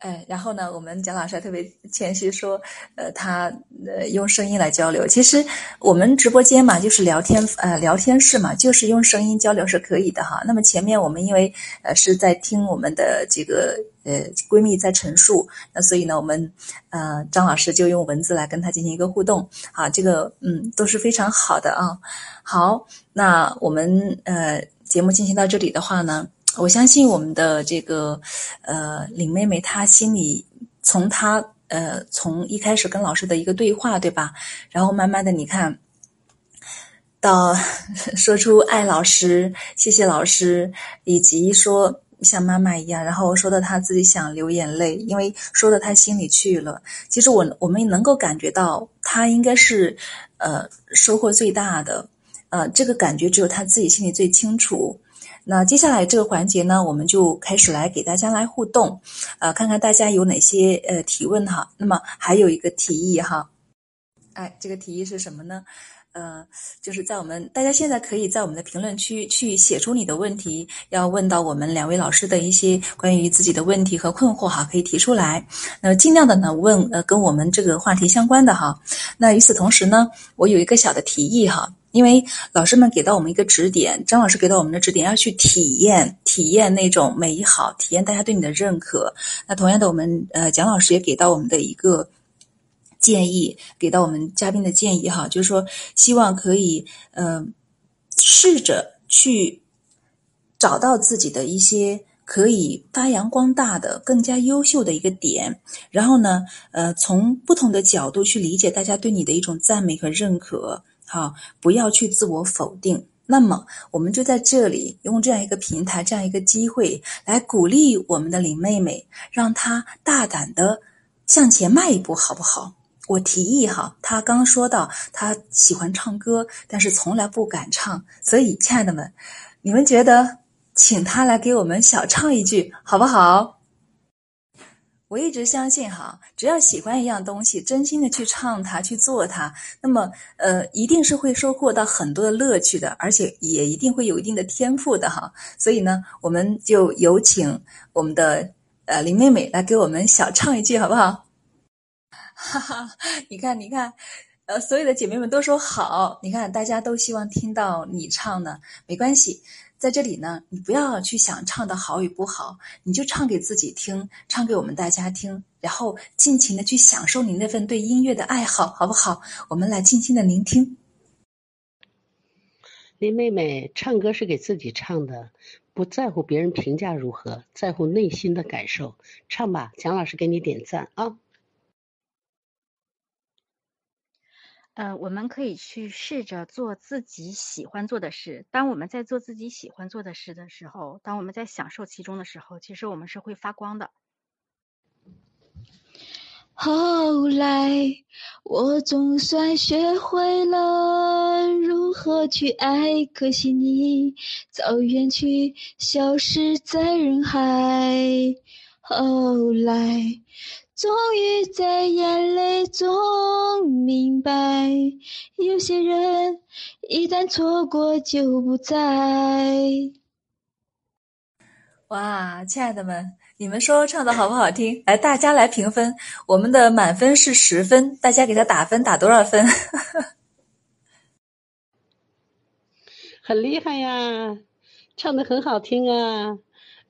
哎，然后呢，我们蒋老师还特别谦虚说，呃，他呃用声音来交流。其实我们直播间嘛，就是聊天呃聊天室嘛，就是用声音交流是可以的哈。那么前面我们因为呃是在听我们的这个呃闺蜜在陈述，那所以呢，我们呃张老师就用文字来跟她进行一个互动啊，这个嗯都是非常好的啊。好，那我们呃节目进行到这里的话呢。我相信我们的这个呃林妹妹，她心里从她呃从一开始跟老师的一个对话，对吧？然后慢慢的，你看到 说出爱老师、谢谢老师，以及说像妈妈一样，然后说的她自己想流眼泪，因为说到她心里去了。其实我我们能够感觉到，她应该是呃收获最大的，呃这个感觉只有她自己心里最清楚。那接下来这个环节呢，我们就开始来给大家来互动，呃，看看大家有哪些呃提问哈。那么还有一个提议哈，哎，这个提议是什么呢？呃，就是在我们大家现在可以在我们的评论区去写出你的问题，要问到我们两位老师的一些关于自己的问题和困惑哈，可以提出来。那尽量的呢问呃跟我们这个话题相关的哈。那与此同时呢，我有一个小的提议哈。因为老师们给到我们一个指点，张老师给到我们的指点，要去体验体验那种美好，体验大家对你的认可。那同样的，我们呃蒋老师也给到我们的一个建议，给到我们嘉宾的建议哈，就是说希望可以嗯试着去找到自己的一些可以发扬光大的、更加优秀的一个点，然后呢呃从不同的角度去理解大家对你的一种赞美和认可。好，不要去自我否定。那么，我们就在这里用这样一个平台，这样一个机会来鼓励我们的林妹妹，让她大胆的向前迈一步，好不好？我提议哈，她刚说到她喜欢唱歌，但是从来不敢唱，所以，亲爱的们，你们觉得请她来给我们小唱一句，好不好？我一直相信哈，只要喜欢一样东西，真心的去唱它，去做它，那么呃，一定是会收获到很多的乐趣的，而且也一定会有一定的天赋的哈。所以呢，我们就有请我们的呃林妹妹来给我们小唱一句，好不好？哈哈，你看，你看，呃，所有的姐妹们都说好，你看，大家都希望听到你唱呢，没关系。在这里呢，你不要去想唱的好与不好，你就唱给自己听，唱给我们大家听，然后尽情的去享受你那份对音乐的爱好，好不好？我们来静心的聆听。林妹妹唱歌是给自己唱的，不在乎别人评价如何，在乎内心的感受。唱吧，蒋老师给你点赞啊。呃，我们可以去试着做自己喜欢做的事。当我们在做自己喜欢做的事的时候，当我们在享受其中的时候，其实我们是会发光的。后来，我总算学会了如何去爱，可惜你早远去，消失在人海。后来。终于在眼泪中明白，有些人一旦错过就不再。哇，亲爱的们，你们说唱的好不好听？来，大家来评分。我们的满分是十分，大家给他打分，打多少分？很厉害呀，唱的很好听啊。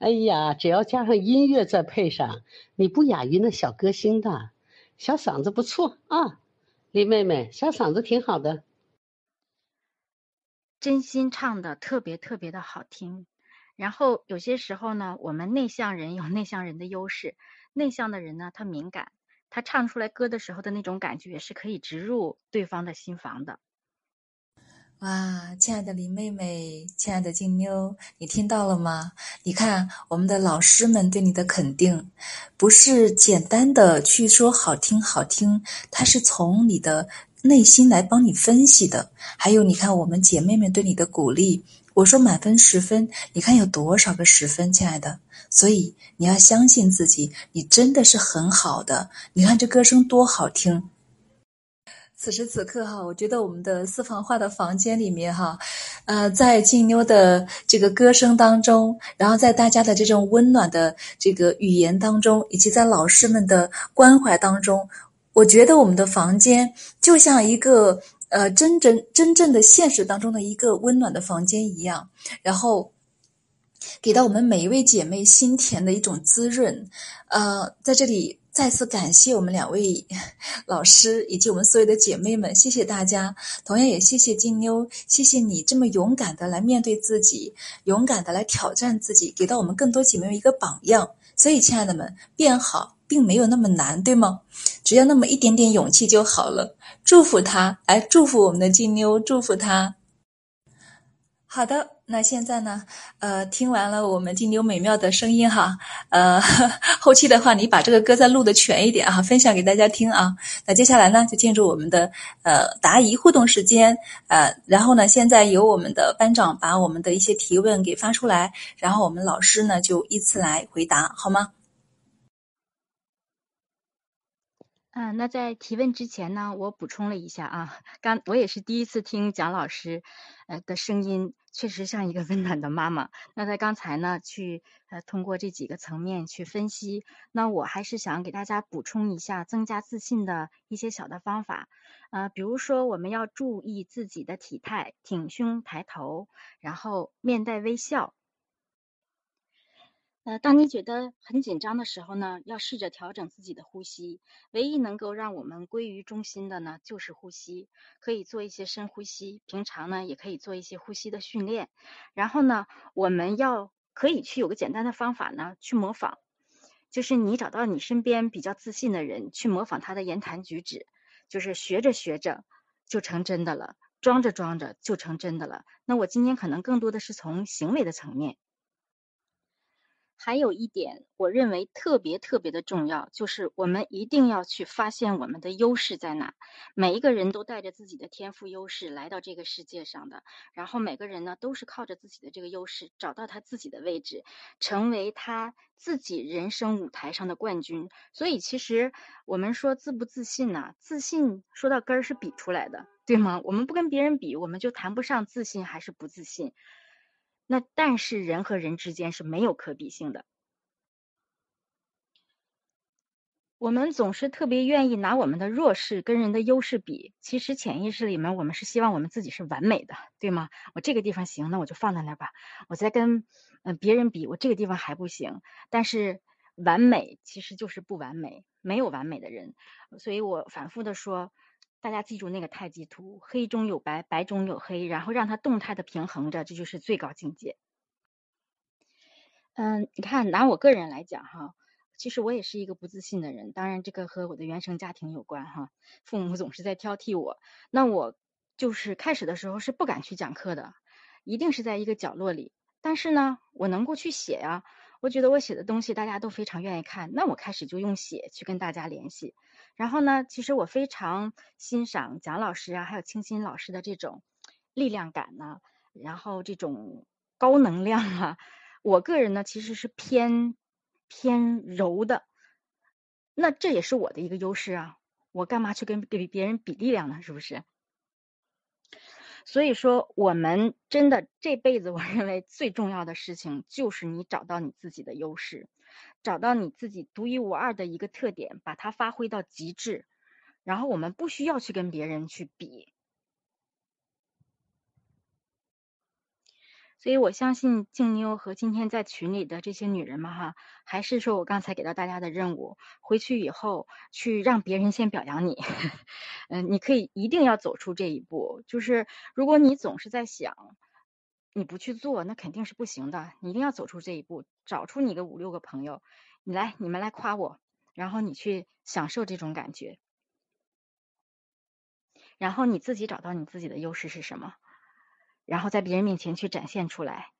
哎呀，只要加上音乐再配上，你不亚于那小歌星的，小嗓子不错啊，林妹妹，小嗓子挺好的，真心唱的特别特别的好听。然后有些时候呢，我们内向人有内向人的优势，内向的人呢，他敏感，他唱出来歌的时候的那种感觉是可以植入对方的心房的。哇，亲爱的林妹妹，亲爱的静妞，你听到了吗？你看，我们的老师们对你的肯定，不是简单的去说好听好听，他是从你的内心来帮你分析的。还有，你看我们姐妹们对你的鼓励，我说满分十分，你看有多少个十分，亲爱的。所以你要相信自己，你真的是很好的。你看这歌声多好听。此时此刻哈，我觉得我们的私房话的房间里面哈，呃，在静妞的这个歌声当中，然后在大家的这种温暖的这个语言当中，以及在老师们的关怀当中，我觉得我们的房间就像一个呃真正真正的现实当中的一个温暖的房间一样，然后给到我们每一位姐妹心田的一种滋润。呃，在这里。再次感谢我们两位 老师以及我们所有的姐妹们，谢谢大家。同样也谢谢金妞，谢谢你这么勇敢的来面对自己，勇敢的来挑战自己，给到我们更多姐妹们一个榜样。所以，亲爱的们，变好并没有那么难，对吗？只要那么一点点勇气就好了。祝福他，来祝福我们的金妞，祝福他。好的。那现在呢？呃，听完了我们金牛美妙的声音哈，呃，后期的话你把这个歌再录的全一点啊，分享给大家听啊。那接下来呢，就进入我们的呃答疑互动时间，呃，然后呢，现在由我们的班长把我们的一些提问给发出来，然后我们老师呢就依次来回答，好吗？嗯，那在提问之前呢，我补充了一下啊，刚我也是第一次听蒋老师呃的声音。确实像一个温暖的妈妈。那在刚才呢，去呃通过这几个层面去分析，那我还是想给大家补充一下增加自信的一些小的方法。呃，比如说我们要注意自己的体态，挺胸抬头，然后面带微笑。呃，当你觉得很紧张的时候呢，要试着调整自己的呼吸。唯一能够让我们归于中心的呢，就是呼吸。可以做一些深呼吸，平常呢也可以做一些呼吸的训练。然后呢，我们要可以去有个简单的方法呢，去模仿，就是你找到你身边比较自信的人，去模仿他的言谈举止，就是学着学着就成真的了，装着装着就成真的了。那我今天可能更多的是从行为的层面。还有一点，我认为特别特别的重要，就是我们一定要去发现我们的优势在哪。每一个人都带着自己的天赋优势来到这个世界上的，然后每个人呢都是靠着自己的这个优势找到他自己的位置，成为他自己人生舞台上的冠军。所以，其实我们说自不自信呢？自信说到根儿是比出来的，对吗？我们不跟别人比，我们就谈不上自信还是不自信。那但是人和人之间是没有可比性的。我们总是特别愿意拿我们的弱势跟人的优势比，其实潜意识里面我们是希望我们自己是完美的，对吗？我这个地方行，那我就放在那儿吧。我再跟嗯别人比，我这个地方还不行。但是完美其实就是不完美，没有完美的人。所以我反复的说。大家记住那个太极图，黑中有白，白中有黑，然后让它动态的平衡着，这就是最高境界。嗯，你看，拿我个人来讲哈，其实我也是一个不自信的人，当然这个和我的原生家庭有关哈，父母总是在挑剔我，那我就是开始的时候是不敢去讲课的，一定是在一个角落里，但是呢，我能够去写呀，我觉得我写的东西大家都非常愿意看，那我开始就用写去跟大家联系。然后呢，其实我非常欣赏蒋老师啊，还有清新老师的这种力量感呢，然后这种高能量啊。我个人呢，其实是偏偏柔的，那这也是我的一个优势啊。我干嘛去跟给别人比力量呢？是不是？所以说，我们真的这辈子，我认为最重要的事情就是你找到你自己的优势。找到你自己独一无二的一个特点，把它发挥到极致，然后我们不需要去跟别人去比。所以我相信静妞和今天在群里的这些女人们哈，还是说我刚才给到大家的任务，回去以后去让别人先表扬你。嗯，你可以一定要走出这一步，就是如果你总是在想。你不去做，那肯定是不行的。你一定要走出这一步，找出你个五六个朋友，你来，你们来夸我，然后你去享受这种感觉，然后你自己找到你自己的优势是什么，然后在别人面前去展现出来。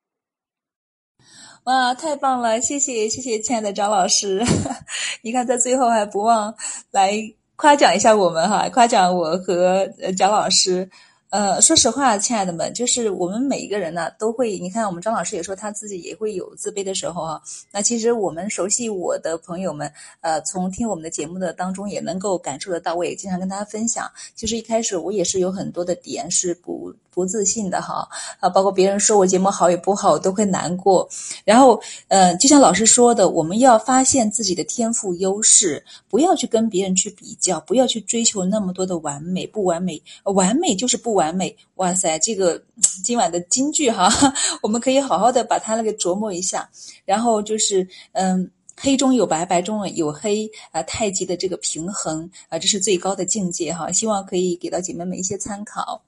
哇，太棒了！谢谢，谢谢，亲爱的张老师。你看，在最后还不忘来夸奖一下我们哈，夸奖我和蒋老师。呃，说实话，亲爱的们，就是我们每一个人呢，都会，你看，我们张老师也说他自己也会有自卑的时候啊。那其实我们熟悉我的朋友们，呃，从听我们的节目的当中也能够感受得到。我也经常跟大家分享，其实一开始我也是有很多的点是不不自信的哈，啊，包括别人说我节目好与不好，我都会难过。然后，呃，就像老师说的，我们要发现自己的天赋优势，不要去跟别人去比较，不要去追求那么多的完美，不完美，完美就是不完。完美，哇塞！这个今晚的金句哈，我们可以好好的把它那个琢磨一下。然后就是，嗯，黑中有白，白中有黑啊，太极的这个平衡啊，这是最高的境界哈。希望可以给到姐妹们一些参考。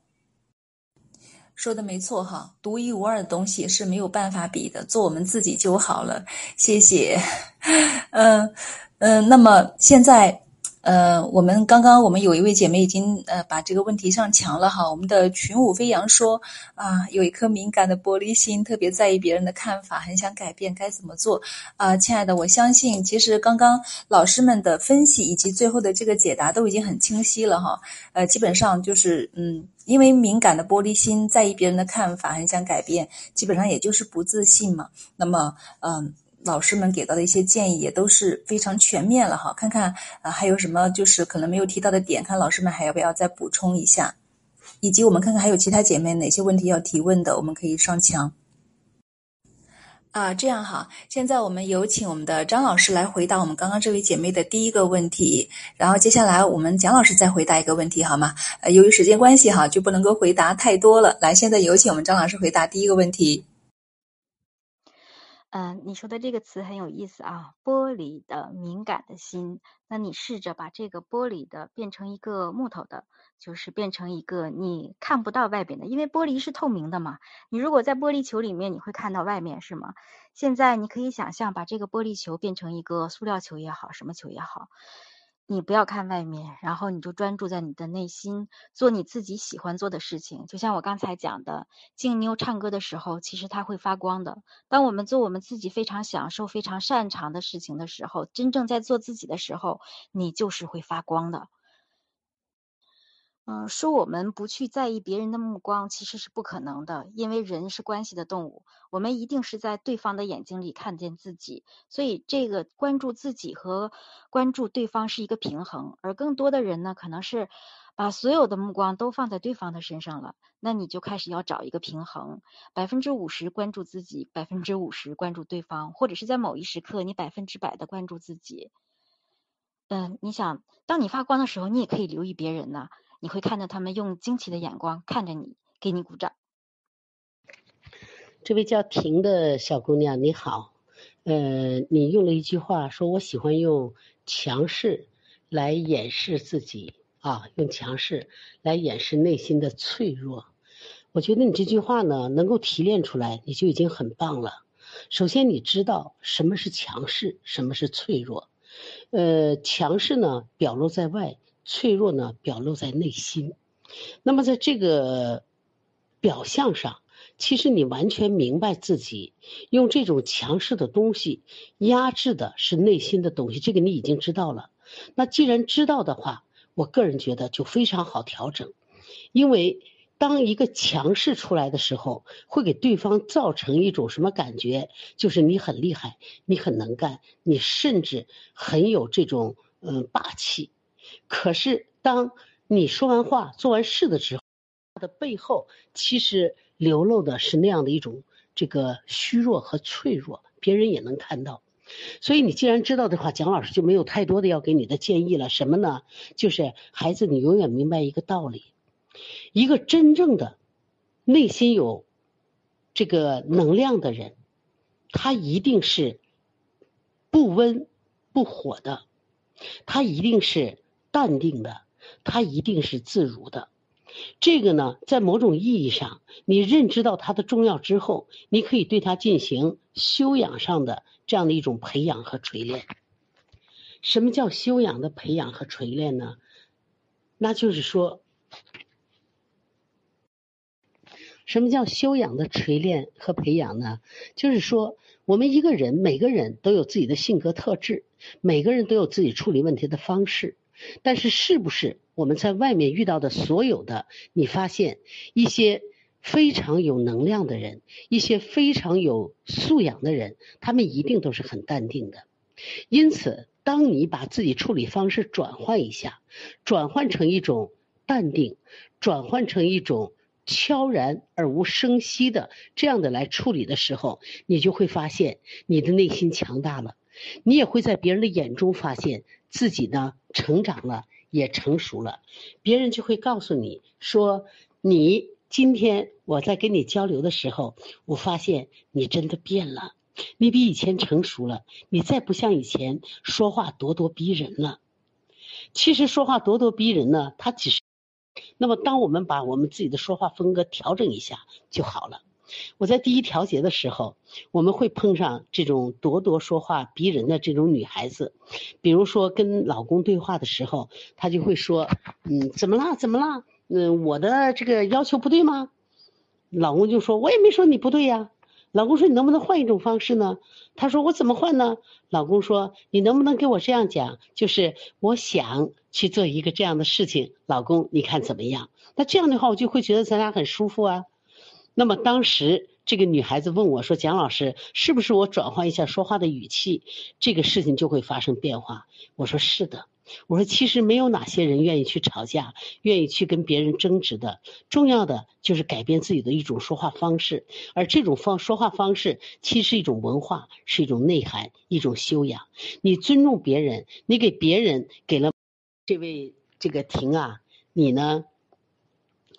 说的没错哈，独一无二的东西是没有办法比的，做我们自己就好了。谢谢。嗯嗯，那么现在。呃，我们刚刚我们有一位姐妹已经呃把这个问题上墙了哈。我们的群舞飞扬说啊，有一颗敏感的玻璃心，特别在意别人的看法，很想改变，该怎么做啊？亲爱的，我相信其实刚刚老师们的分析以及最后的这个解答都已经很清晰了哈。呃，基本上就是嗯，因为敏感的玻璃心，在意别人的看法，很想改变，基本上也就是不自信嘛。那么嗯。老师们给到的一些建议也都是非常全面了哈，看看啊还有什么就是可能没有提到的点，看老师们还要不要再补充一下，以及我们看看还有其他姐妹哪些问题要提问的，我们可以上墙。啊，这样哈，现在我们有请我们的张老师来回答我们刚刚这位姐妹的第一个问题，然后接下来我们蒋老师再回答一个问题好吗？呃，由于时间关系哈，就不能够回答太多了。来，现在有请我们张老师回答第一个问题。嗯，你说的这个词很有意思啊，玻璃的敏感的心。那你试着把这个玻璃的变成一个木头的，就是变成一个你看不到外边的，因为玻璃是透明的嘛。你如果在玻璃球里面，你会看到外面是吗？现在你可以想象把这个玻璃球变成一个塑料球也好，什么球也好。你不要看外面，然后你就专注在你的内心，做你自己喜欢做的事情。就像我刚才讲的，静妞唱歌的时候，其实它会发光的。当我们做我们自己非常享受、非常擅长的事情的时候，真正在做自己的时候，你就是会发光的。嗯，说我们不去在意别人的目光，其实是不可能的，因为人是关系的动物，我们一定是在对方的眼睛里看见自己，所以这个关注自己和关注对方是一个平衡。而更多的人呢，可能是把所有的目光都放在对方的身上了，那你就开始要找一个平衡，百分之五十关注自己，百分之五十关注对方，或者是在某一时刻你百分之百的关注自己。嗯，你想，当你发光的时候，你也可以留意别人呢。你会看到他们用惊奇的眼光看着你，给你鼓掌。这位叫婷的小姑娘，你好。呃，你用了一句话说：“我喜欢用强势来掩饰自己啊，用强势来掩饰内心的脆弱。”我觉得你这句话呢，能够提炼出来，你就已经很棒了。首先，你知道什么是强势，什么是脆弱。呃，强势呢，表露在外。脆弱呢，表露在内心。那么，在这个表象上，其实你完全明白自己用这种强势的东西压制的是内心的东西。这个你已经知道了。那既然知道的话，我个人觉得就非常好调整。因为当一个强势出来的时候，会给对方造成一种什么感觉？就是你很厉害，你很能干，你甚至很有这种嗯霸气。可是，当你说完话、做完事的时候，的背后其实流露的是那样的一种这个虚弱和脆弱，别人也能看到。所以，你既然知道的话，蒋老师就没有太多的要给你的建议了。什么呢？就是孩子，你永远明白一个道理：一个真正的内心有这个能量的人，他一定是不温不火的，他一定是。淡定的，他一定是自如的。这个呢，在某种意义上，你认知到它的重要之后，你可以对它进行修养上的这样的一种培养和锤炼。什么叫修养的培养和锤炼呢？那就是说，什么叫修养的锤炼和培养呢？就是说，我们一个人，每个人都有自己的性格特质，每个人都有自己处理问题的方式。但是是不是我们在外面遇到的所有的，你发现一些非常有能量的人，一些非常有素养的人，他们一定都是很淡定的。因此，当你把自己处理方式转换一下，转换成一种淡定，转换成一种悄然而无声息的这样的来处理的时候，你就会发现你的内心强大了，你也会在别人的眼中发现自己呢成长了，也成熟了，别人就会告诉你说，你今天我在跟你交流的时候，我发现你真的变了。你比以前成熟了，你再不像以前说话咄咄逼人了。其实说话咄咄逼人呢，它只是……那么，当我们把我们自己的说话风格调整一下就好了。我在第一调节的时候，我们会碰上这种咄咄说话逼人的这种女孩子，比如说跟老公对话的时候，她就会说：“嗯，怎么了？怎么了？嗯，我的这个要求不对吗？”老公就说：“我也没说你不对呀。”老公说：“你能不能换一种方式呢？”她说：“我怎么换呢？”老公说：“你能不能给我这样讲？就是我想去做一个这样的事情，老公你看怎么样？那这样的话，我就会觉得咱俩很舒服啊。”那么当时这个女孩子问我说：“蒋老师，是不是我转换一下说话的语气，这个事情就会发生变化？”我说：“是的。”我说，其实没有哪些人愿意去吵架，愿意去跟别人争执的。重要的就是改变自己的一种说话方式，而这种方说话方式其实是一种文化，是一种内涵，一种修养。你尊重别人，你给别人给了这位这个婷啊，你呢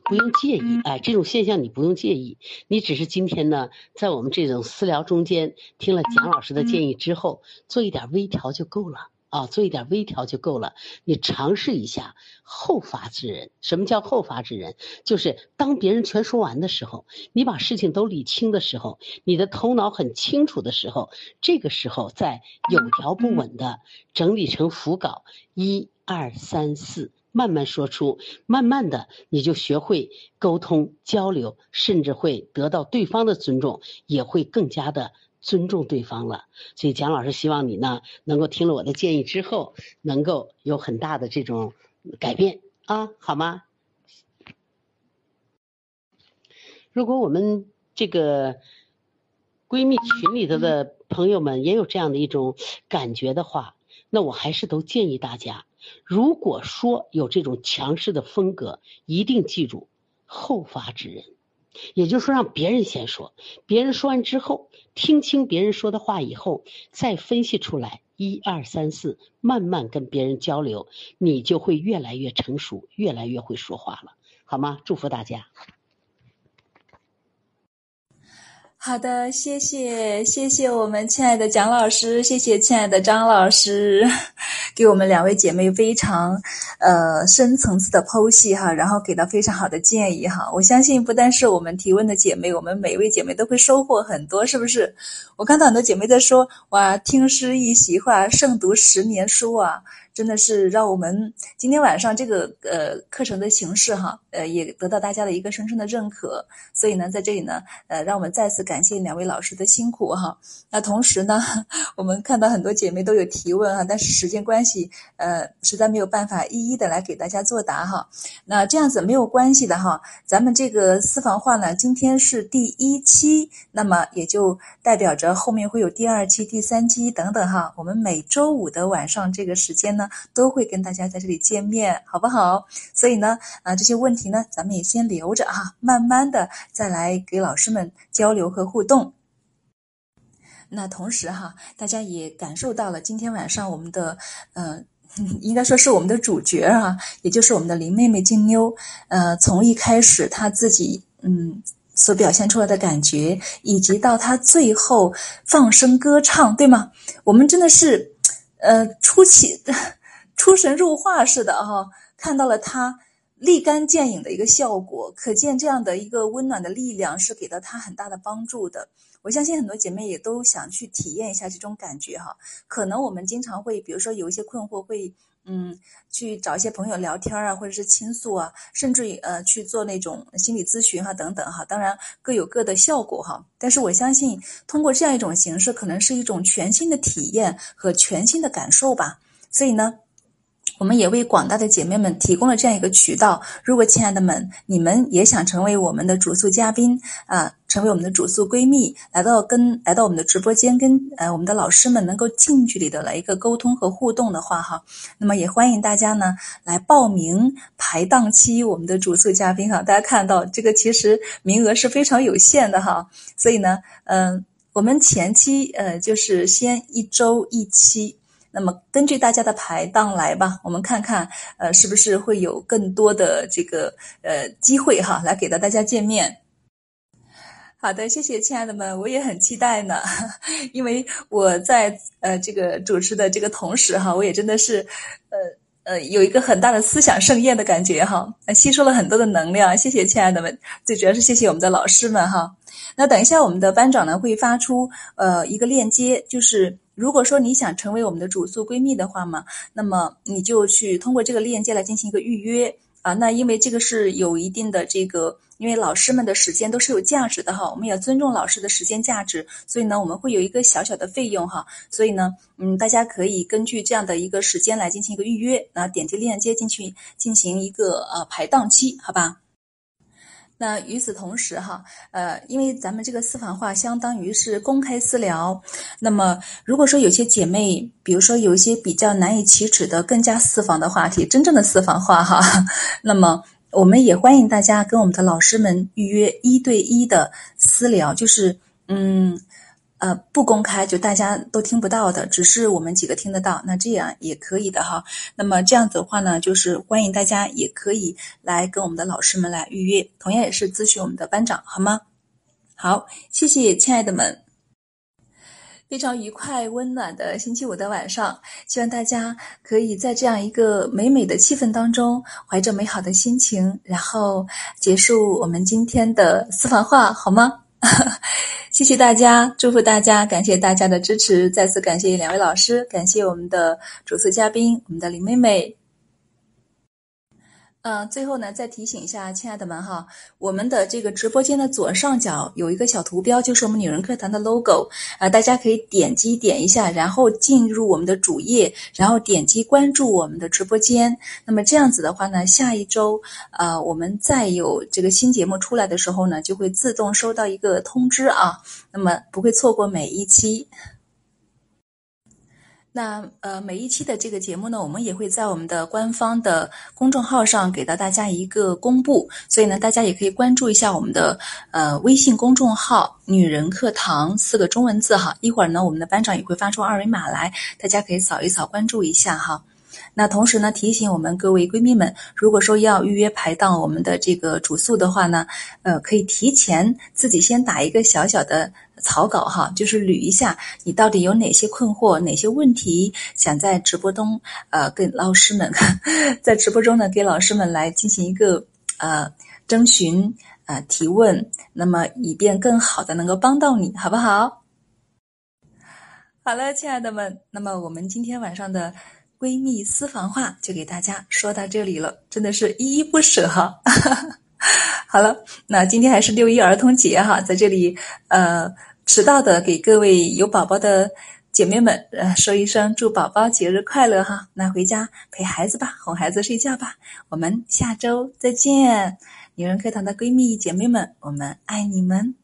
不用介意哎，这种现象你不用介意，你只是今天呢在我们这种私聊中间听了蒋老师的建议之后，做一点微调就够了。啊，做一点微调就够了。你尝试一下后发制人。什么叫后发制人？就是当别人全说完的时候，你把事情都理清的时候，你的头脑很清楚的时候，这个时候再有条不紊的整理成符稿，一二三四，慢慢说出，慢慢的你就学会沟通交流，甚至会得到对方的尊重，也会更加的。尊重对方了，所以蒋老师希望你呢，能够听了我的建议之后，能够有很大的这种改变啊，好吗？如果我们这个闺蜜群里头的朋友们也有这样的一种感觉的话，那我还是都建议大家，如果说有这种强势的风格，一定记住后发制人。也就是说，让别人先说，别人说完之后，听清别人说的话以后，再分析出来，一二三四，慢慢跟别人交流，你就会越来越成熟，越来越会说话了，好吗？祝福大家。好的，谢谢谢谢我们亲爱的蒋老师，谢谢亲爱的张老师，给我们两位姐妹非常呃深层次的剖析哈，然后给到非常好的建议哈。我相信不单是我们提问的姐妹，我们每一位姐妹都会收获很多，是不是？我看到很多姐妹在说哇，听诗一席话，胜读十年书啊。真的是让我们今天晚上这个呃课程的形式哈，呃也得到大家的一个深深的认可。所以呢，在这里呢，呃，让我们再次感谢两位老师的辛苦哈。那同时呢，我们看到很多姐妹都有提问哈，但是时间关系，呃，实在没有办法一一的来给大家作答哈。那这样子没有关系的哈，咱们这个私房话呢，今天是第一期，那么也就代表着后面会有第二期、第三期等等哈。我们每周五的晚上这个时间呢。都会跟大家在这里见面，好不好？所以呢，啊，这些问题呢，咱们也先留着哈，慢慢的再来给老师们交流和互动。那同时哈，大家也感受到了今天晚上我们的，嗯，应该说是我们的主角啊，也就是我们的林妹妹金妞，呃，从一开始她自己嗯所表现出来的感觉，以及到她最后放声歌唱，对吗？我们真的是，呃，出奇。出神入化似的哈，看到了他立竿见影的一个效果，可见这样的一个温暖的力量是给到他很大的帮助的。我相信很多姐妹也都想去体验一下这种感觉哈。可能我们经常会，比如说有一些困惑，会嗯去找一些朋友聊天啊，或者是倾诉啊，甚至于呃去做那种心理咨询哈等等哈。当然各有各的效果哈，但是我相信通过这样一种形式，可能是一种全新的体验和全新的感受吧。所以呢。我们也为广大的姐妹们提供了这样一个渠道。如果亲爱的们，你们也想成为我们的主诉嘉宾啊，成为我们的主诉闺蜜，来到跟来到我们的直播间，跟呃我们的老师们能够近距离的来一个沟通和互动的话，哈，那么也欢迎大家呢来报名排档期我们的主诉嘉宾哈。大家看到这个其实名额是非常有限的哈，所以呢，嗯，我们前期呃就是先一周一期。那么根据大家的排档来吧，我们看看，呃，是不是会有更多的这个呃机会哈，来给到大家见面。好的，谢谢亲爱的们，我也很期待呢，因为我在呃这个主持的这个同时哈，我也真的是呃呃有一个很大的思想盛宴的感觉哈，吸收了很多的能量。谢谢亲爱的们，最主要是谢谢我们的老师们哈。那等一下我们的班长呢会发出呃一个链接，就是。如果说你想成为我们的主诉闺蜜的话嘛，那么你就去通过这个链接来进行一个预约啊。那因为这个是有一定的这个，因为老师们的时间都是有价值的哈，我们也尊重老师的时间价值，所以呢，我们会有一个小小的费用哈。所以呢，嗯，大家可以根据这样的一个时间来进行一个预约，那点击链接进去进行一个呃排档期，好吧？那与此同时哈，呃，因为咱们这个私房话相当于是公开私聊，那么如果说有些姐妹，比如说有一些比较难以启齿的更加私房的话题，真正的私房话哈，那么我们也欢迎大家跟我们的老师们预约一对一的私聊，就是嗯。呃，不公开就大家都听不到的，只是我们几个听得到，那这样也可以的哈。那么这样子的话呢，就是欢迎大家也可以来跟我们的老师们来预约，同样也是咨询我们的班长，好吗？好，谢谢亲爱的们，非常愉快温暖的星期五的晚上，希望大家可以在这样一个美美的气氛当中，怀着美好的心情，然后结束我们今天的私房话，好吗？谢谢大家，祝福大家，感谢大家的支持，再次感谢两位老师，感谢我们的主次嘉宾，我们的林妹妹。嗯，最后呢，再提醒一下，亲爱的们哈，我们的这个直播间的左上角有一个小图标，就是我们女人课堂的 logo 啊，大家可以点击点一下，然后进入我们的主页，然后点击关注我们的直播间。那么这样子的话呢，下一周呃，我们再有这个新节目出来的时候呢，就会自动收到一个通知啊，那么不会错过每一期。那呃，每一期的这个节目呢，我们也会在我们的官方的公众号上给到大家一个公布，所以呢，大家也可以关注一下我们的呃微信公众号“女人课堂”四个中文字哈。一会儿呢，我们的班长也会发出二维码来，大家可以扫一扫关注一下哈。那同时呢，提醒我们各位闺蜜们，如果说要预约排到我们的这个主诉的话呢，呃，可以提前自己先打一个小小的草稿哈，就是捋一下你到底有哪些困惑、哪些问题，想在直播中呃跟老师们 在直播中呢给老师们来进行一个呃征询呃提问，那么以便更好的能够帮到你，好不好？好了，亲爱的们，那么我们今天晚上的。闺蜜私房话就给大家说到这里了，真的是依依不舍哈。好了，那今天还是六一儿童节哈，在这里呃迟到的给各位有宝宝的姐妹们呃说一声祝宝宝节日快乐哈。那回家陪孩子吧，哄孩子睡觉吧。我们下周再见，女人课堂的闺蜜姐妹们，我们爱你们。